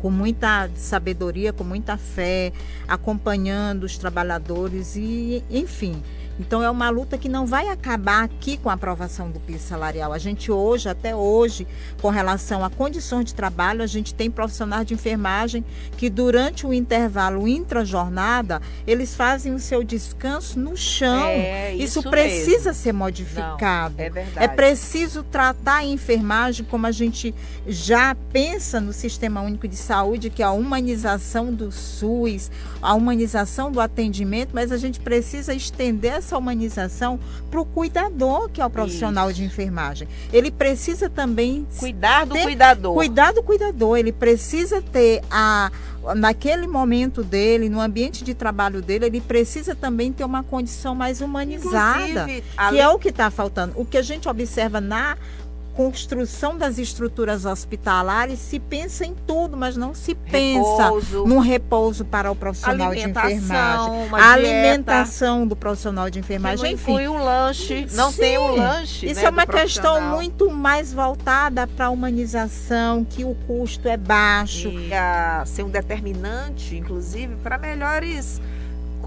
com muita sabedoria, com muita fé, acompanhando os trabalhadores e, enfim, então é uma luta que não vai acabar aqui com a aprovação do piso salarial. A gente hoje, até hoje, com relação a condições de trabalho, a gente tem profissionais de enfermagem que durante o intervalo intra-jornada, eles fazem o seu descanso no chão. É, isso, isso precisa mesmo. ser modificado. Não, é verdade. É preciso tratar a enfermagem como a gente já pensa no Sistema Único de Saúde, que é a humanização do SUS, a humanização do atendimento, mas a gente precisa estender essa humanização para o cuidador, que é o profissional Isso. de enfermagem. Ele precisa também cuidar do ter, cuidador. Cuidar do cuidador. Ele precisa ter a naquele momento dele, no ambiente de trabalho dele, ele precisa também ter uma condição mais humanizada, que além... é o que está faltando. O que a gente observa na construção das estruturas hospitalares se pensa em tudo, mas não se pensa repouso, num repouso para o profissional de enfermagem. A alimentação do profissional de enfermagem. Não enfim, o lanche, não Sim, tem o lanche. Isso né, é uma questão muito mais voltada para a humanização, que o custo é baixo. E a ser um determinante, inclusive, para melhores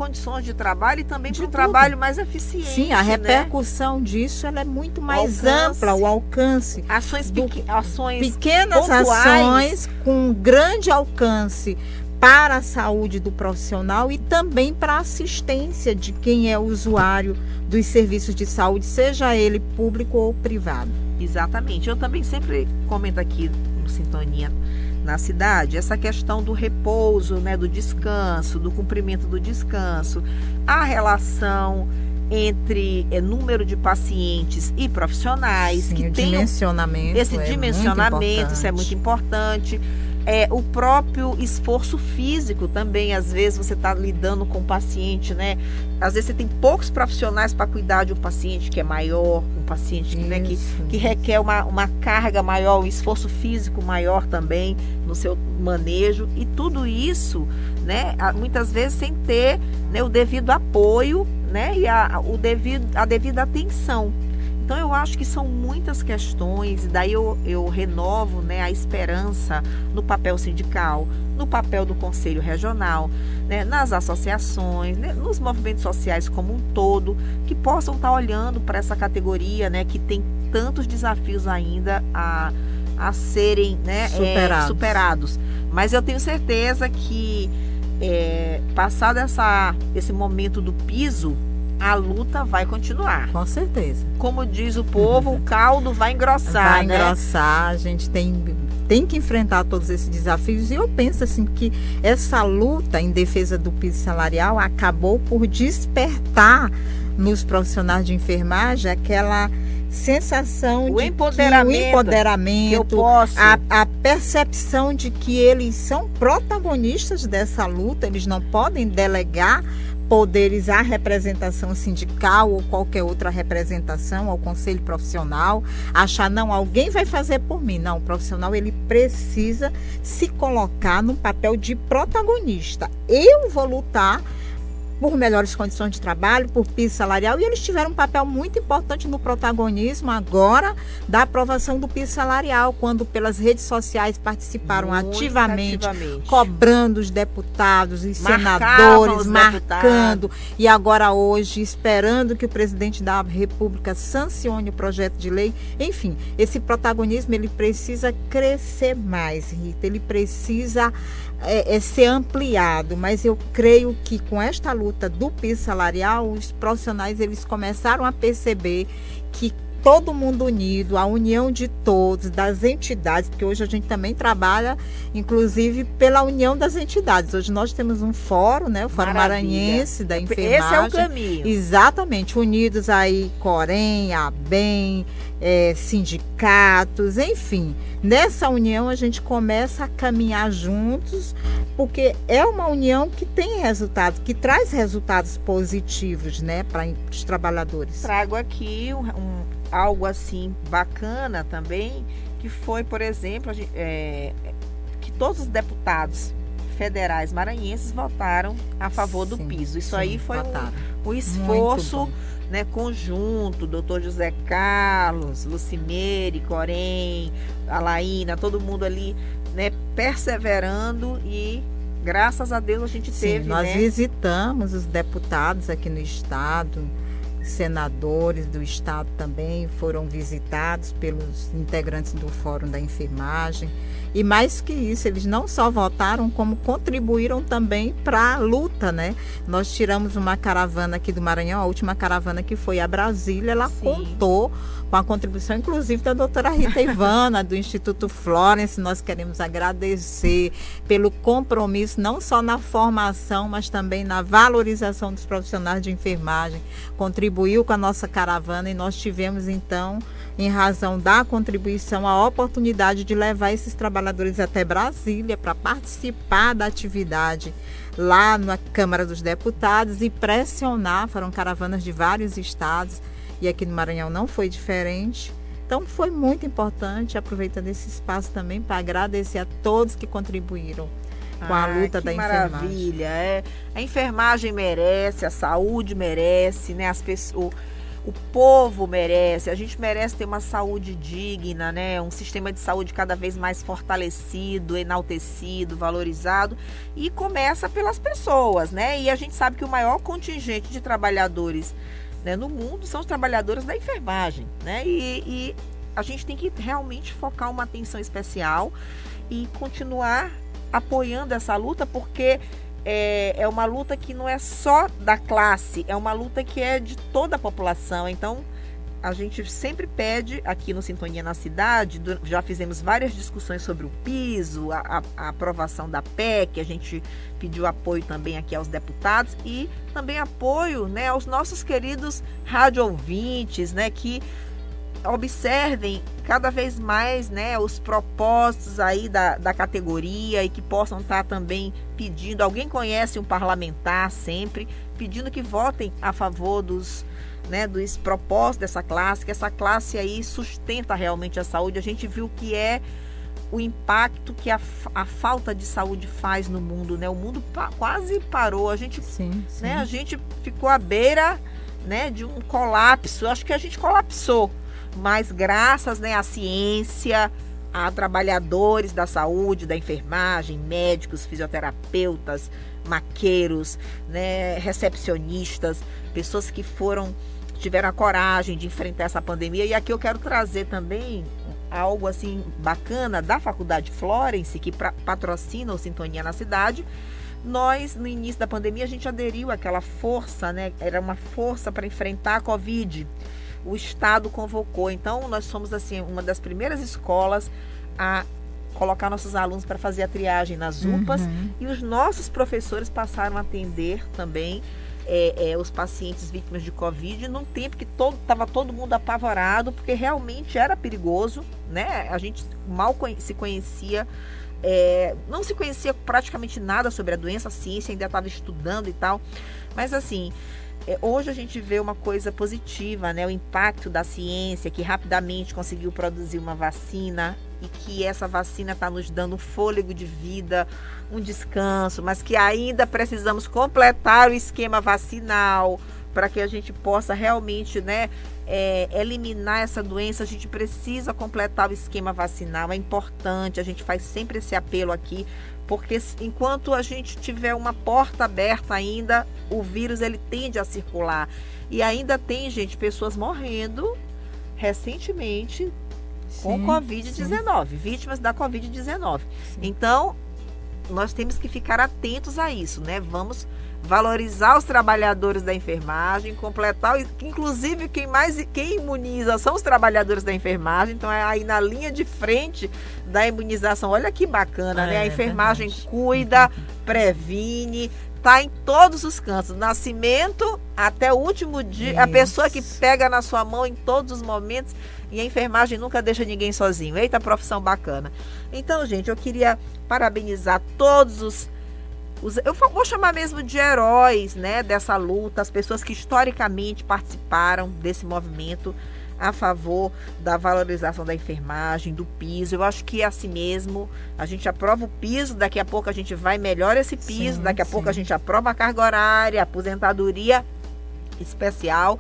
condições de trabalho e também para um trabalho mais eficiente. Sim, a né? repercussão né? disso ela é muito mais ampla, o alcance. Ações, pequ ações pequenas pontuais. ações com grande alcance para a saúde do profissional e também para a assistência de quem é usuário dos serviços de saúde, seja ele público ou privado. Exatamente. Eu também sempre comento aqui no Sintonia na cidade, essa questão do repouso, né, do descanso, do cumprimento do descanso, a relação entre é, número de pacientes e profissionais Sim, que tem dimensionamento esse é dimensionamento, isso é muito importante é, o próprio esforço físico também, às vezes você está lidando com o paciente, né? Às vezes você tem poucos profissionais para cuidar de um paciente que é maior, um paciente que, né, que, que requer uma, uma carga maior, um esforço físico maior também no seu manejo. E tudo isso, né, muitas vezes sem ter né, o devido apoio né, e a, o devido, a devida atenção. Então eu acho que são muitas questões, e daí eu, eu renovo né, a esperança no papel sindical, no papel do Conselho Regional, né, nas associações, né, nos movimentos sociais como um todo, que possam estar olhando para essa categoria né, que tem tantos desafios ainda a, a serem né, superados. É, superados. Mas eu tenho certeza que é, passado essa, esse momento do piso, a luta vai continuar. Com certeza. Como diz o povo, o caldo vai engrossar. Vai né? engrossar, a gente tem, tem que enfrentar todos esses desafios. E eu penso assim que essa luta em defesa do piso salarial acabou por despertar nos profissionais de enfermagem aquela sensação o de empoderamento, que o empoderamento, a, a, percepção de que eles são protagonistas dessa luta, eles não podem delegar poderes à representação sindical ou qualquer outra representação, ao conselho profissional, achar não alguém vai fazer por mim, não, o profissional ele precisa se colocar no papel de protagonista. Eu vou lutar por melhores condições de trabalho, por piso salarial, e eles tiveram um papel muito importante no protagonismo agora da aprovação do piso salarial, quando pelas redes sociais participaram ativamente, ativamente, cobrando os deputados e senadores, marcando, deputados. e agora hoje esperando que o presidente da República sancione o projeto de lei. Enfim, esse protagonismo ele precisa crescer mais, Rita, ele precisa é, é ser ampliado, mas eu creio que com esta luta do piso salarial, os profissionais eles começaram a perceber que todo mundo unido, a união de todos, das entidades, porque hoje a gente também trabalha, inclusive, pela união das entidades. Hoje nós temos um fórum, né? O Fórum Maravilha. Maranhense da Enfermagem. Esse é o caminho. Exatamente, unidos aí, Corém, ABEM, é, sindicatos, enfim. Nessa união a gente começa a caminhar juntos, porque é uma união que tem resultados, que traz resultados positivos, né, para os trabalhadores. Trago aqui um, um, algo assim bacana também, que foi, por exemplo, é, que todos os deputados federais maranhenses votaram a favor sim, do piso. Isso sim, aí foi um, um esforço né, conjunto, doutor José Carlos, Lucimeire, Corém, Alaína, todo mundo ali, né, perseverando e graças a Deus a gente Sim, teve. Nós né? visitamos os deputados aqui no estado, senadores do estado também foram visitados pelos integrantes do Fórum da Enfermagem. E mais que isso, eles não só votaram, como contribuíram também para a luta, né? Nós tiramos uma caravana aqui do Maranhão, a última caravana que foi a Brasília, ela Sim. contou com a contribuição, inclusive, da doutora Rita Ivana, do Instituto Florence. Nós queremos agradecer pelo compromisso, não só na formação, mas também na valorização dos profissionais de enfermagem. Contribuiu com a nossa caravana e nós tivemos, então, em razão da contribuição, a oportunidade de levar esses trabalhadores até Brasília para participar da atividade lá na Câmara dos Deputados e pressionar, foram caravanas de vários estados e aqui no Maranhão não foi diferente. Então foi muito importante, aproveitando esse espaço também para agradecer a todos que contribuíram com a luta da enfermagem. Maravilha, é. A enfermagem merece, a saúde merece, né? As pessoas o povo merece, a gente merece ter uma saúde digna, né? Um sistema de saúde cada vez mais fortalecido, enaltecido, valorizado e começa pelas pessoas, né? E a gente sabe que o maior contingente de trabalhadores né, no mundo são os trabalhadores da enfermagem, né? E, e a gente tem que realmente focar uma atenção especial e continuar apoiando essa luta, porque é, é uma luta que não é só da classe, é uma luta que é de toda a população. Então, a gente sempre pede aqui no Sintonia na Cidade, já fizemos várias discussões sobre o piso, a, a, aprovação da PEC, a gente pediu apoio também aqui aos deputados e também apoio né, aos nossos queridos rádio ouvintes, né, que observem cada vez mais né, os propósitos aí da, da categoria e que possam estar também pedindo, alguém conhece um parlamentar sempre, pedindo que votem a favor dos, né, dos propósitos dessa classe, que essa classe aí sustenta realmente a saúde. A gente viu que é o impacto que a, a falta de saúde faz no mundo, né? O mundo pa, quase parou, a gente, sim, sim. Né, a gente ficou à beira, né, de um colapso. Acho que a gente colapsou mas graças né, à ciência, a trabalhadores da saúde, da enfermagem, médicos, fisioterapeutas, maqueiros, né, recepcionistas, pessoas que foram tiveram a coragem de enfrentar essa pandemia. E aqui eu quero trazer também algo assim bacana da Faculdade Florence, que patrocina o Sintonia na cidade. Nós, no início da pandemia, a gente aderiu àquela força, né? Era uma força para enfrentar a Covid. O Estado convocou. Então, nós somos assim uma das primeiras escolas a colocar nossos alunos para fazer a triagem nas UPAs uhum. e os nossos professores passaram a atender também é, é, os pacientes vítimas de Covid num tempo que estava todo, todo mundo apavorado, porque realmente era perigoso, né? A gente mal se conhecia, é, não se conhecia praticamente nada sobre a doença, a ciência ainda estava estudando e tal. Mas assim, é, hoje a gente vê uma coisa positiva, né? O impacto da ciência que rapidamente conseguiu produzir uma vacina e que essa vacina está nos dando um fôlego de vida, um descanso, mas que ainda precisamos completar o esquema vacinal para que a gente possa realmente, né, é, eliminar essa doença. A gente precisa completar o esquema vacinal. É importante. A gente faz sempre esse apelo aqui, porque enquanto a gente tiver uma porta aberta ainda, o vírus ele tende a circular e ainda tem gente pessoas morrendo recentemente com Covid-19, vítimas da Covid-19. Então, nós temos que ficar atentos a isso, né? Vamos valorizar os trabalhadores da enfermagem, completar, inclusive quem mais quem imuniza são os trabalhadores da enfermagem, então é aí na linha de frente da imunização. Olha que bacana, é, né? A é enfermagem é cuida, previne, tá em todos os cantos, nascimento até o último dia, Isso. a pessoa que pega na sua mão em todos os momentos e a enfermagem nunca deixa ninguém sozinho. Eita, profissão bacana. Então, gente, eu queria parabenizar todos os, os eu vou chamar mesmo de heróis, né, dessa luta, as pessoas que historicamente participaram desse movimento a favor da valorização da enfermagem, do piso. Eu acho que é assim mesmo. A gente aprova o piso, daqui a pouco a gente vai melhor esse piso, sim, daqui a sim. pouco a gente aprova a carga horária, a aposentadoria especial.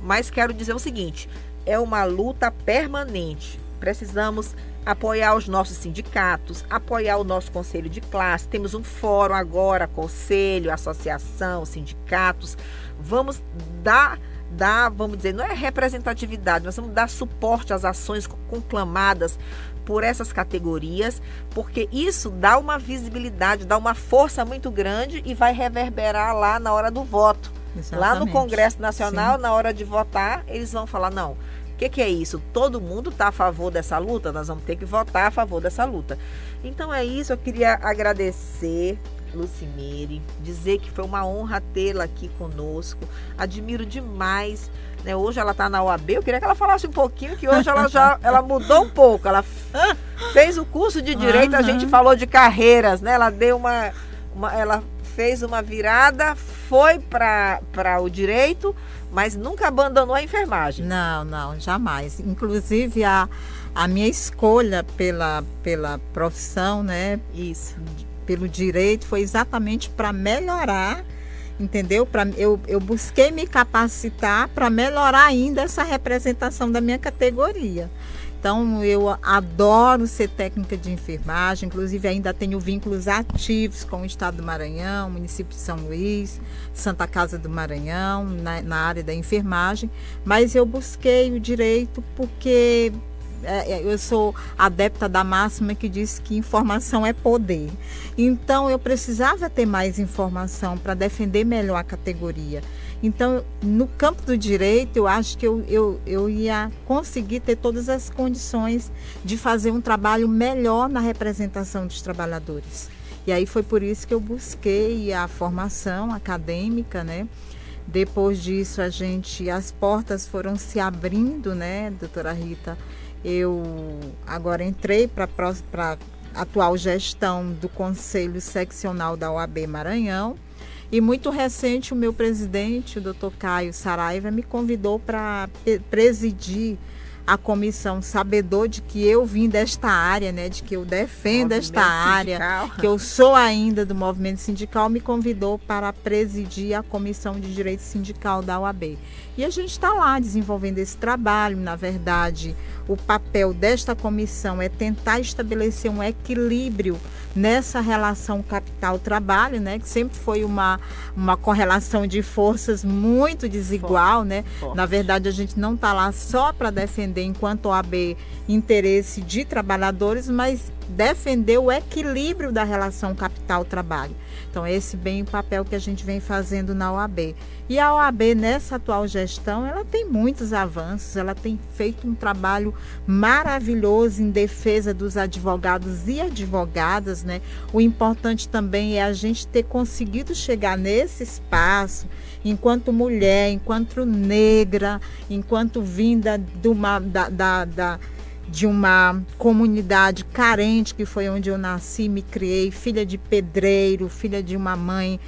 Mas quero dizer o seguinte: é uma luta permanente. Precisamos apoiar os nossos sindicatos, apoiar o nosso conselho de classe. Temos um fórum agora, conselho, associação, sindicatos. Vamos dar dar, vamos dizer, não é representatividade, nós vamos dar suporte às ações conclamadas por essas categorias, porque isso dá uma visibilidade, dá uma força muito grande e vai reverberar lá na hora do voto. Exatamente. Lá no Congresso Nacional, Sim. na hora de votar, eles vão falar: não, o que, que, é isso? Todo mundo está a favor dessa luta? Nós vamos ter que votar a favor dessa luta. Então é isso, eu queria agradecer Lucimere, dizer que foi uma honra tê-la aqui conosco. Admiro demais. Né? Hoje ela está na OAB. Eu queria que ela falasse um pouquinho, que hoje ela já ela mudou um pouco. Ela fez o curso de direito, uhum. a gente falou de carreiras, né? Ela deu uma, uma ela fez uma virada, foi para o direito, mas nunca abandonou a enfermagem. Não, não, jamais. Inclusive a, a minha escolha pela, pela profissão, né? Isso pelo direito foi exatamente para melhorar, entendeu? Pra, eu, eu busquei me capacitar para melhorar ainda essa representação da minha categoria. Então, eu adoro ser técnica de enfermagem, inclusive ainda tenho vínculos ativos com o Estado do Maranhão, município de São Luís, Santa Casa do Maranhão, na, na área da enfermagem, mas eu busquei o direito porque eu sou adepta da máxima que diz que informação é poder. Então eu precisava ter mais informação para defender melhor a categoria. Então, no campo do direito, eu acho que eu, eu, eu ia conseguir ter todas as condições de fazer um trabalho melhor na representação dos trabalhadores. E aí foi por isso que eu busquei a formação acadêmica, né? Depois disso, a gente, as portas foram se abrindo, né, doutora Rita? Eu agora entrei para a atual gestão do Conselho Seccional da OAB Maranhão. E muito recente, o meu presidente, o doutor Caio Saraiva, me convidou para presidir a comissão sabedor de que eu vim desta área, né, de que eu defendo esta área, sindical. que eu sou ainda do movimento sindical, me convidou para presidir a comissão de direito sindical da UAB. E a gente está lá desenvolvendo esse trabalho. Na verdade, o papel desta comissão é tentar estabelecer um equilíbrio nessa relação capital-trabalho, né, que sempre foi uma, uma correlação de forças muito desigual, Forte. né? Forte. Na verdade, a gente não está lá só para defender, enquanto OAB, interesse de trabalhadores, mas defender o equilíbrio da relação capital-trabalho. Então, esse bem o papel que a gente vem fazendo na OAB. E a OAB, nessa atual gestão, ela tem muitos avanços, ela tem feito um trabalho maravilhoso em defesa dos advogados e advogadas, né? O importante também é a gente ter conseguido chegar nesse espaço enquanto mulher, enquanto negra, enquanto vinda de uma, da, da, da de uma comunidade carente, que foi onde eu nasci, me criei, filha de pedreiro, filha de uma mãe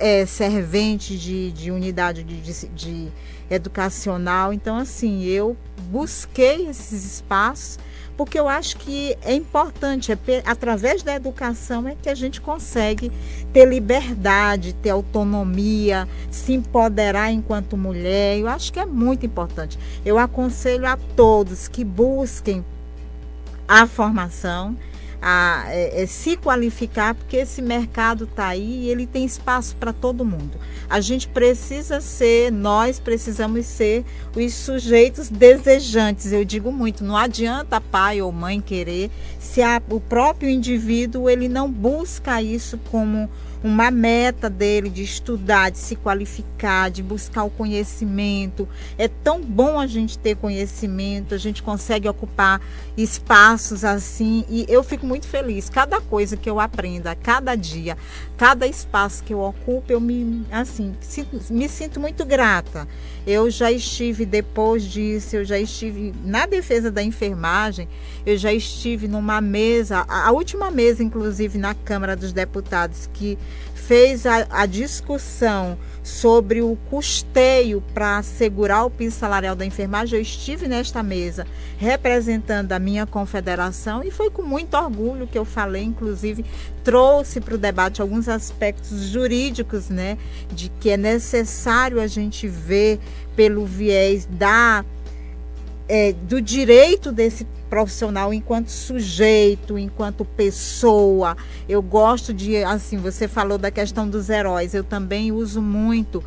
é, servente de, de unidade de, de, de educacional. Então, assim, eu busquei esses espaços porque eu acho que é importante, é através da educação é que a gente consegue ter liberdade, ter autonomia, se empoderar enquanto mulher. Eu acho que é muito importante. Eu aconselho a todos que busquem a formação a é, é, se qualificar, porque esse mercado está aí e ele tem espaço para todo mundo. A gente precisa ser, nós precisamos ser os sujeitos desejantes. Eu digo muito, não adianta pai ou mãe querer se a, o próprio indivíduo ele não busca isso como uma meta dele de estudar, de se qualificar, de buscar o conhecimento. É tão bom a gente ter conhecimento, a gente consegue ocupar espaços assim e eu fico muito feliz. Cada coisa que eu aprendo, a cada dia, cada espaço que eu ocupo, eu me assim, me sinto muito grata. Eu já estive depois disso, eu já estive na defesa da enfermagem, eu já estive numa mesa, a última mesa inclusive na Câmara dos Deputados que fez a, a discussão sobre o custeio para assegurar o piso salarial da enfermagem, eu estive nesta mesa representando a minha confederação e foi com muito orgulho que eu falei, inclusive trouxe para o debate alguns aspectos jurídicos, né, de que é necessário a gente ver pelo viés da é, do direito desse profissional enquanto sujeito, enquanto pessoa. Eu gosto de, assim, você falou da questão dos heróis, eu também uso muito.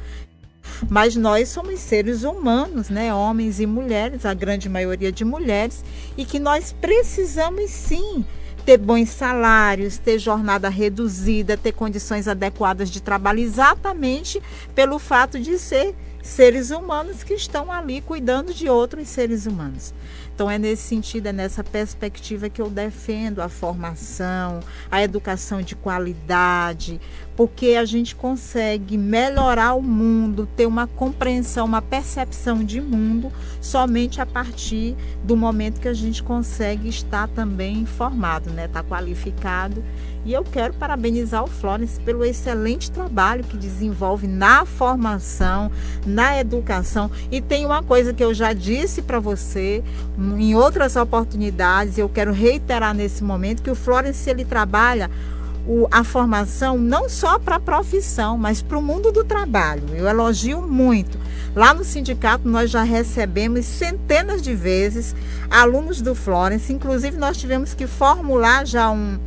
Mas nós somos seres humanos, né? Homens e mulheres, a grande maioria de mulheres, e que nós precisamos sim ter bons salários, ter jornada reduzida, ter condições adequadas de trabalho, exatamente pelo fato de ser seres humanos que estão ali cuidando de outros seres humanos. Então é nesse sentido, é nessa perspectiva que eu defendo a formação, a educação de qualidade, porque a gente consegue melhorar o mundo, ter uma compreensão, uma percepção de mundo somente a partir do momento que a gente consegue estar também informado, né? Tá qualificado e eu quero parabenizar o Florence pelo excelente trabalho que desenvolve na formação, na educação. E tem uma coisa que eu já disse para você em outras oportunidades, eu quero reiterar nesse momento que o Florence ele trabalha o, a formação não só para a profissão, mas para o mundo do trabalho. Eu elogio muito. Lá no sindicato nós já recebemos centenas de vezes alunos do Florence, inclusive nós tivemos que formular já um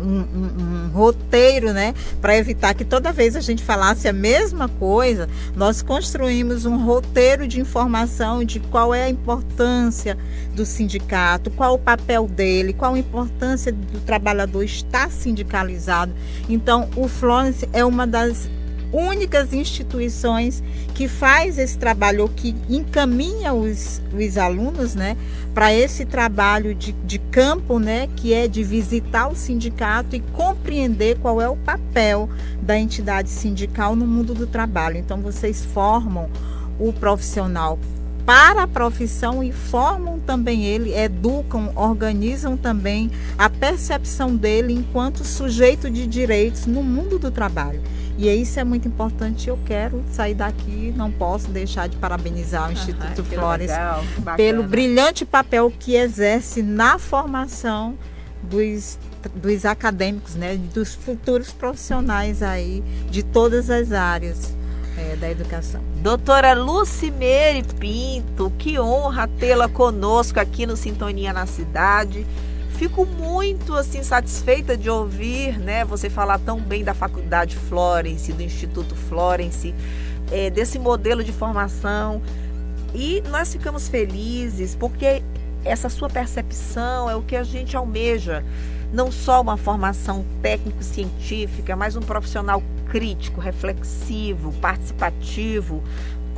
um, um, roteiro, né, para evitar que toda vez a gente falasse a mesma coisa, nós construímos um roteiro de informação de qual é a importância do sindicato, qual o papel dele, qual a importância do trabalhador estar sindicalizado. Então, o Florence é uma das únicas instituições que faz esse trabalho, ou que encaminha os, os alunos né, para esse trabalho de, de campo, né, que é de visitar o sindicato e compreender qual é o papel da entidade sindical no mundo do trabalho. Então, vocês formam o profissional para a profissão e formam também ele, educam, organizam também a percepção dele enquanto sujeito de direitos no mundo do trabalho. E isso é muito importante. Eu quero sair daqui, não posso deixar de parabenizar o Instituto Flores pelo brilhante papel que exerce na formação dos, dos acadêmicos, né, dos futuros profissionais aí de todas as áreas é, da educação. Doutora Lucimeire Pinto, que honra tê-la conosco aqui no Sintonia na Cidade. Fico muito assim satisfeita de ouvir, né, você falar tão bem da Faculdade Florence, do Instituto Florence, é, desse modelo de formação. E nós ficamos felizes porque essa sua percepção é o que a gente almeja. Não só uma formação técnico-científica, mas um profissional crítico, reflexivo, participativo,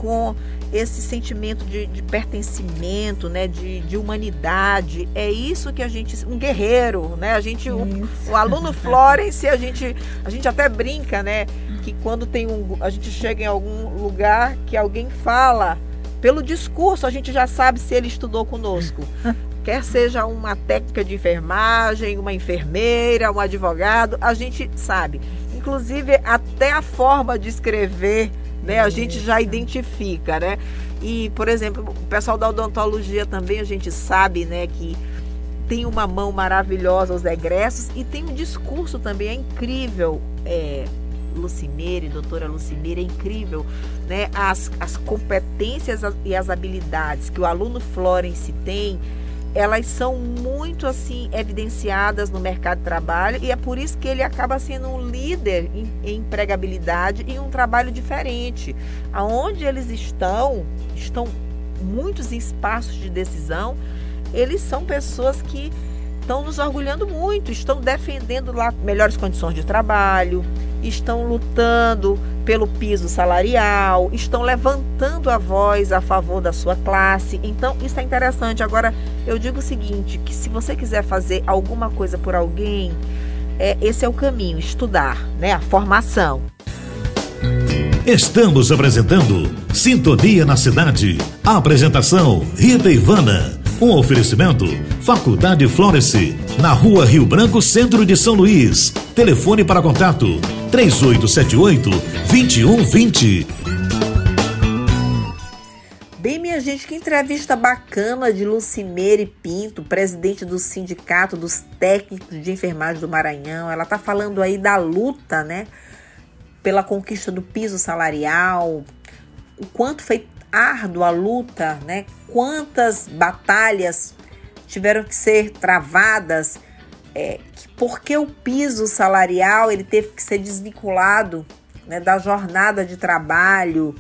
com esse sentimento de, de pertencimento, né, de, de, humanidade. É isso que a gente, um guerreiro, né? A gente, o, o, aluno Florence, a gente, a gente até brinca, né, que quando tem um, a gente chega em algum lugar que alguém fala pelo discurso, a gente já sabe se ele estudou conosco. Quer seja uma técnica de enfermagem, uma enfermeira, um advogado, a gente sabe. Inclusive, até a forma de escrever, né, a gente já identifica, né? E, por exemplo, o pessoal da odontologia também a gente sabe, né, que tem uma mão maravilhosa aos egressos e tem um discurso também, é incrível. É, Lucimeire, doutora Lucimeire, é incrível, né? As, as competências e as habilidades que o aluno Florence tem, elas são muito assim evidenciadas no mercado de trabalho e é por isso que ele acaba sendo um líder em, em empregabilidade e um trabalho diferente. Aonde eles estão, estão muitos espaços de decisão, eles são pessoas que estão nos orgulhando muito, estão defendendo lá melhores condições de trabalho, estão lutando pelo piso salarial, estão levantando a voz a favor da sua classe. Então, isso é interessante. Agora, eu digo o seguinte, que se você quiser fazer alguma coisa por alguém, é, esse é o caminho, estudar, né? A formação. Estamos apresentando Sintonia na Cidade. A apresentação Rita Ivana. Um oferecimento Faculdade Florence, na Rua Rio Branco, Centro de São Luís. Telefone para contato 3878 2120. Bem, minha gente, que entrevista bacana de Lucimeire Pinto, presidente do Sindicato dos Técnicos de Enfermagem do Maranhão. Ela tá falando aí da luta, né, pela conquista do piso salarial, o quanto foi árdua a luta, né? Quantas batalhas tiveram que ser travadas, é, porque o piso salarial ele teve que ser desvinculado né, da jornada de trabalho.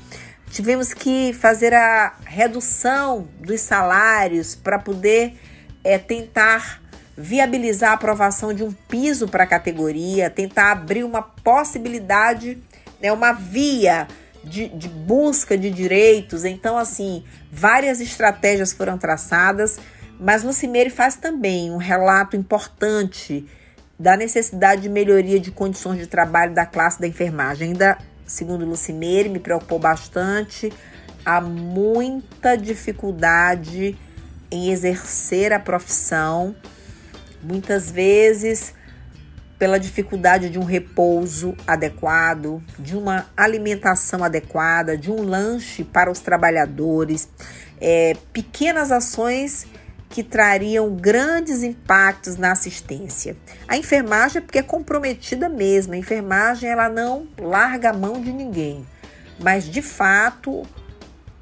Tivemos que fazer a redução dos salários para poder é, tentar viabilizar a aprovação de um piso para a categoria, tentar abrir uma possibilidade, né, uma via de, de busca de direitos. Então, assim, várias estratégias foram traçadas, mas Lucimeire faz também um relato importante da necessidade de melhoria de condições de trabalho da classe da enfermagem. Ainda, segundo Lucimeire, me preocupou bastante, há muita dificuldade em exercer a profissão. Muitas vezes pela dificuldade de um repouso adequado, de uma alimentação adequada, de um lanche para os trabalhadores, é, pequenas ações que trariam grandes impactos na assistência. A enfermagem é porque é comprometida mesmo, a enfermagem ela não larga a mão de ninguém, mas de fato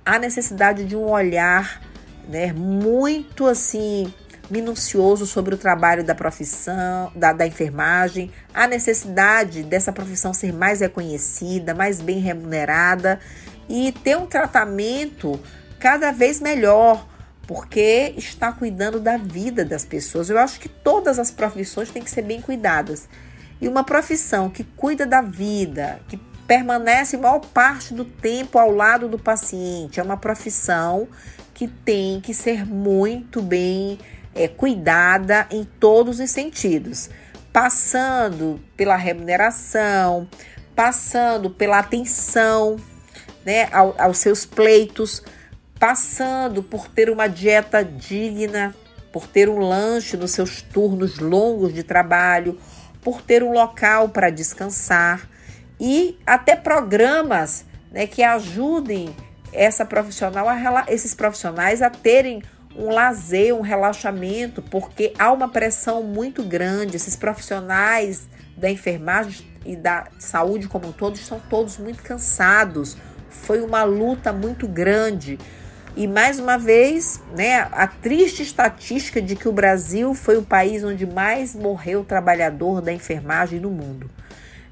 há necessidade de um olhar né, muito assim minucioso sobre o trabalho da profissão, da, da enfermagem, a necessidade dessa profissão ser mais reconhecida, mais bem remunerada e ter um tratamento cada vez melhor, porque está cuidando da vida das pessoas. Eu acho que todas as profissões têm que ser bem cuidadas. E uma profissão que cuida da vida, que permanece maior parte do tempo ao lado do paciente, é uma profissão que tem que ser muito bem é, cuidada em todos os sentidos, passando pela remuneração, passando pela atenção né, ao, aos seus pleitos, passando por ter uma dieta digna, por ter um lanche nos seus turnos longos de trabalho, por ter um local para descansar. e até programas né, que ajudem essa profissional a, esses profissionais a terem um lazer, um relaxamento, porque há uma pressão muito grande. Esses profissionais da enfermagem e da saúde como um todo estão todos muito cansados. Foi uma luta muito grande. E mais uma vez, né, a triste estatística de que o Brasil foi o país onde mais morreu trabalhador da enfermagem no mundo.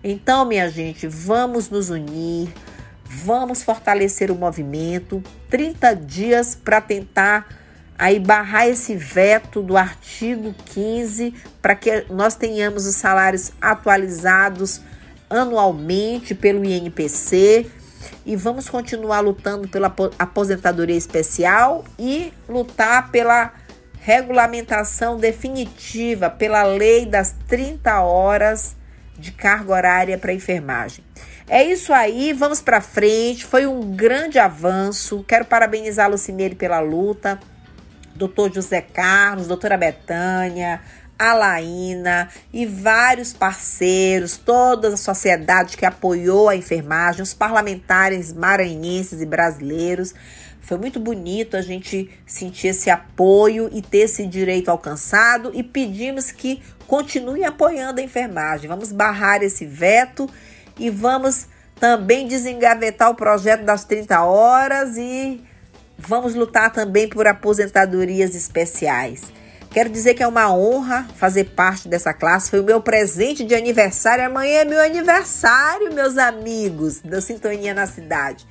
Então, minha gente, vamos nos unir, vamos fortalecer o movimento. 30 dias para tentar aí barrar esse veto do artigo 15 para que nós tenhamos os salários atualizados anualmente pelo INPC e vamos continuar lutando pela aposentadoria especial e lutar pela regulamentação definitiva pela lei das 30 horas de carga horária para enfermagem. É isso aí, vamos para frente. Foi um grande avanço. Quero parabenizar a Lucineire pela luta doutor José Carlos, doutora Betânia, a Laína e vários parceiros, toda a sociedade que apoiou a enfermagem, os parlamentares maranhenses e brasileiros. Foi muito bonito a gente sentir esse apoio e ter esse direito alcançado e pedimos que continue apoiando a enfermagem. Vamos barrar esse veto e vamos também desengavetar o projeto das 30 horas e Vamos lutar também por aposentadorias especiais. Quero dizer que é uma honra fazer parte dessa classe. Foi o meu presente de aniversário. Amanhã é meu aniversário, meus amigos da Sintonia na Cidade.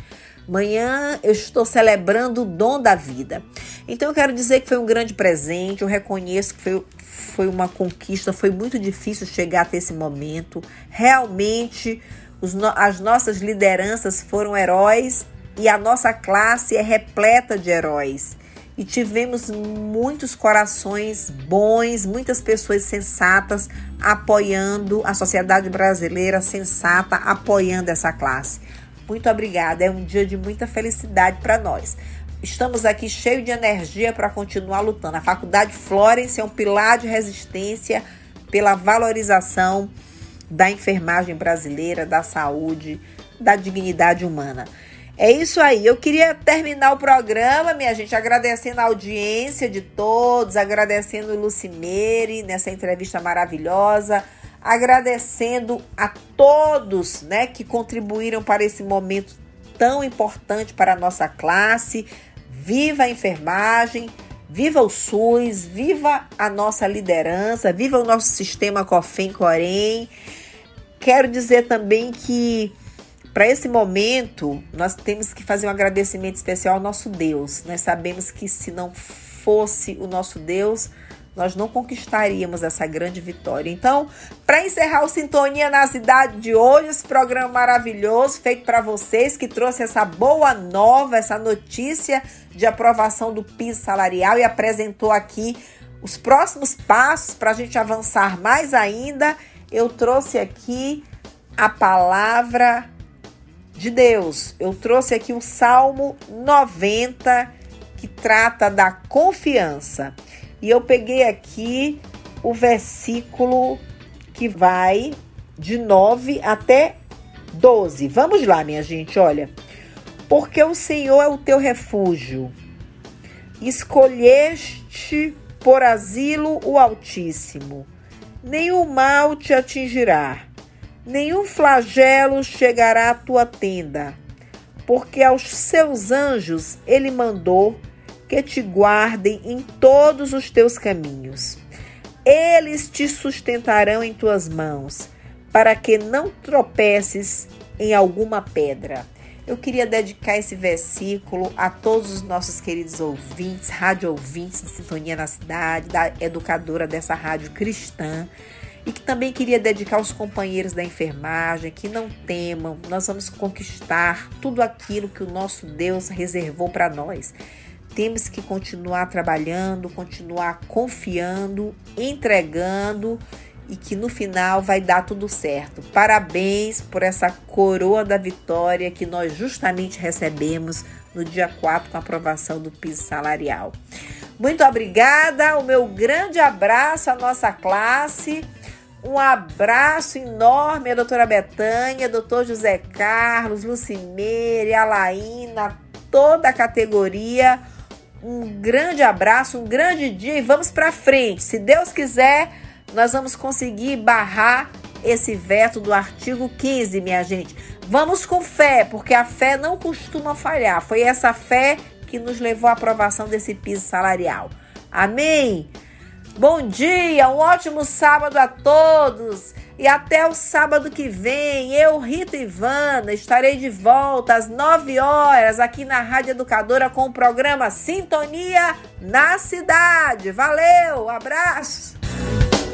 Amanhã eu estou celebrando o dom da vida. Então eu quero dizer que foi um grande presente. Eu reconheço que foi, foi uma conquista. Foi muito difícil chegar até esse momento. Realmente, os, as nossas lideranças foram heróis e a nossa classe é repleta de heróis. E tivemos muitos corações bons, muitas pessoas sensatas apoiando a sociedade brasileira sensata, apoiando essa classe. Muito obrigada, é um dia de muita felicidade para nós. Estamos aqui cheios de energia para continuar lutando. A Faculdade Florence é um pilar de resistência pela valorização da enfermagem brasileira, da saúde, da dignidade humana. É isso aí. Eu queria terminar o programa, minha gente, agradecendo a audiência de todos, agradecendo o Lucimere nessa entrevista maravilhosa, agradecendo a todos, né, que contribuíram para esse momento tão importante para a nossa classe. Viva a enfermagem, viva o SUS, viva a nossa liderança, viva o nosso sistema COFEM-COREM. Quero dizer também que para esse momento, nós temos que fazer um agradecimento especial ao nosso Deus. Nós sabemos que se não fosse o nosso Deus, nós não conquistaríamos essa grande vitória. Então, para encerrar o Sintonia na Cidade de hoje, esse programa maravilhoso feito para vocês, que trouxe essa boa nova, essa notícia de aprovação do piso salarial e apresentou aqui os próximos passos para a gente avançar mais ainda, eu trouxe aqui a palavra de Deus. Eu trouxe aqui o Salmo 90 que trata da confiança. E eu peguei aqui o versículo que vai de 9 até 12. Vamos lá, minha gente, olha. Porque o Senhor é o teu refúgio. Escolheste por asilo o Altíssimo. Nenhum mal te atingirá nenhum flagelo chegará à tua tenda, porque aos seus anjos ele mandou que te guardem em todos os teus caminhos. Eles te sustentarão em tuas mãos, para que não tropeces em alguma pedra. Eu queria dedicar esse versículo a todos os nossos queridos ouvintes, rádio ouvintes de Sintonia na Cidade, da educadora dessa rádio cristã e que também queria dedicar aos companheiros da enfermagem que não temam, nós vamos conquistar tudo aquilo que o nosso Deus reservou para nós. Temos que continuar trabalhando, continuar confiando, entregando e que no final vai dar tudo certo. Parabéns por essa coroa da vitória que nós justamente recebemos no dia 4 com a aprovação do piso salarial. Muito obrigada, o meu grande abraço à nossa classe Um abraço enorme à doutora Betânia, doutor José Carlos, Lucimeire, Alaína, toda a categoria. Um grande abraço, um grande dia e vamos para frente. Se Deus quiser, nós vamos conseguir barrar esse veto do artigo 15, minha gente. Vamos com fé, porque a fé não costuma falhar. Foi essa fé que nos levou à aprovação desse piso salarial. Amém? Bom dia, um ótimo sábado a todos. E até o sábado que vem, eu, Rita Ivana, estarei de volta às 9 horas aqui na Rádio Educadora com o programa Sintonia na Cidade. Valeu, abraço!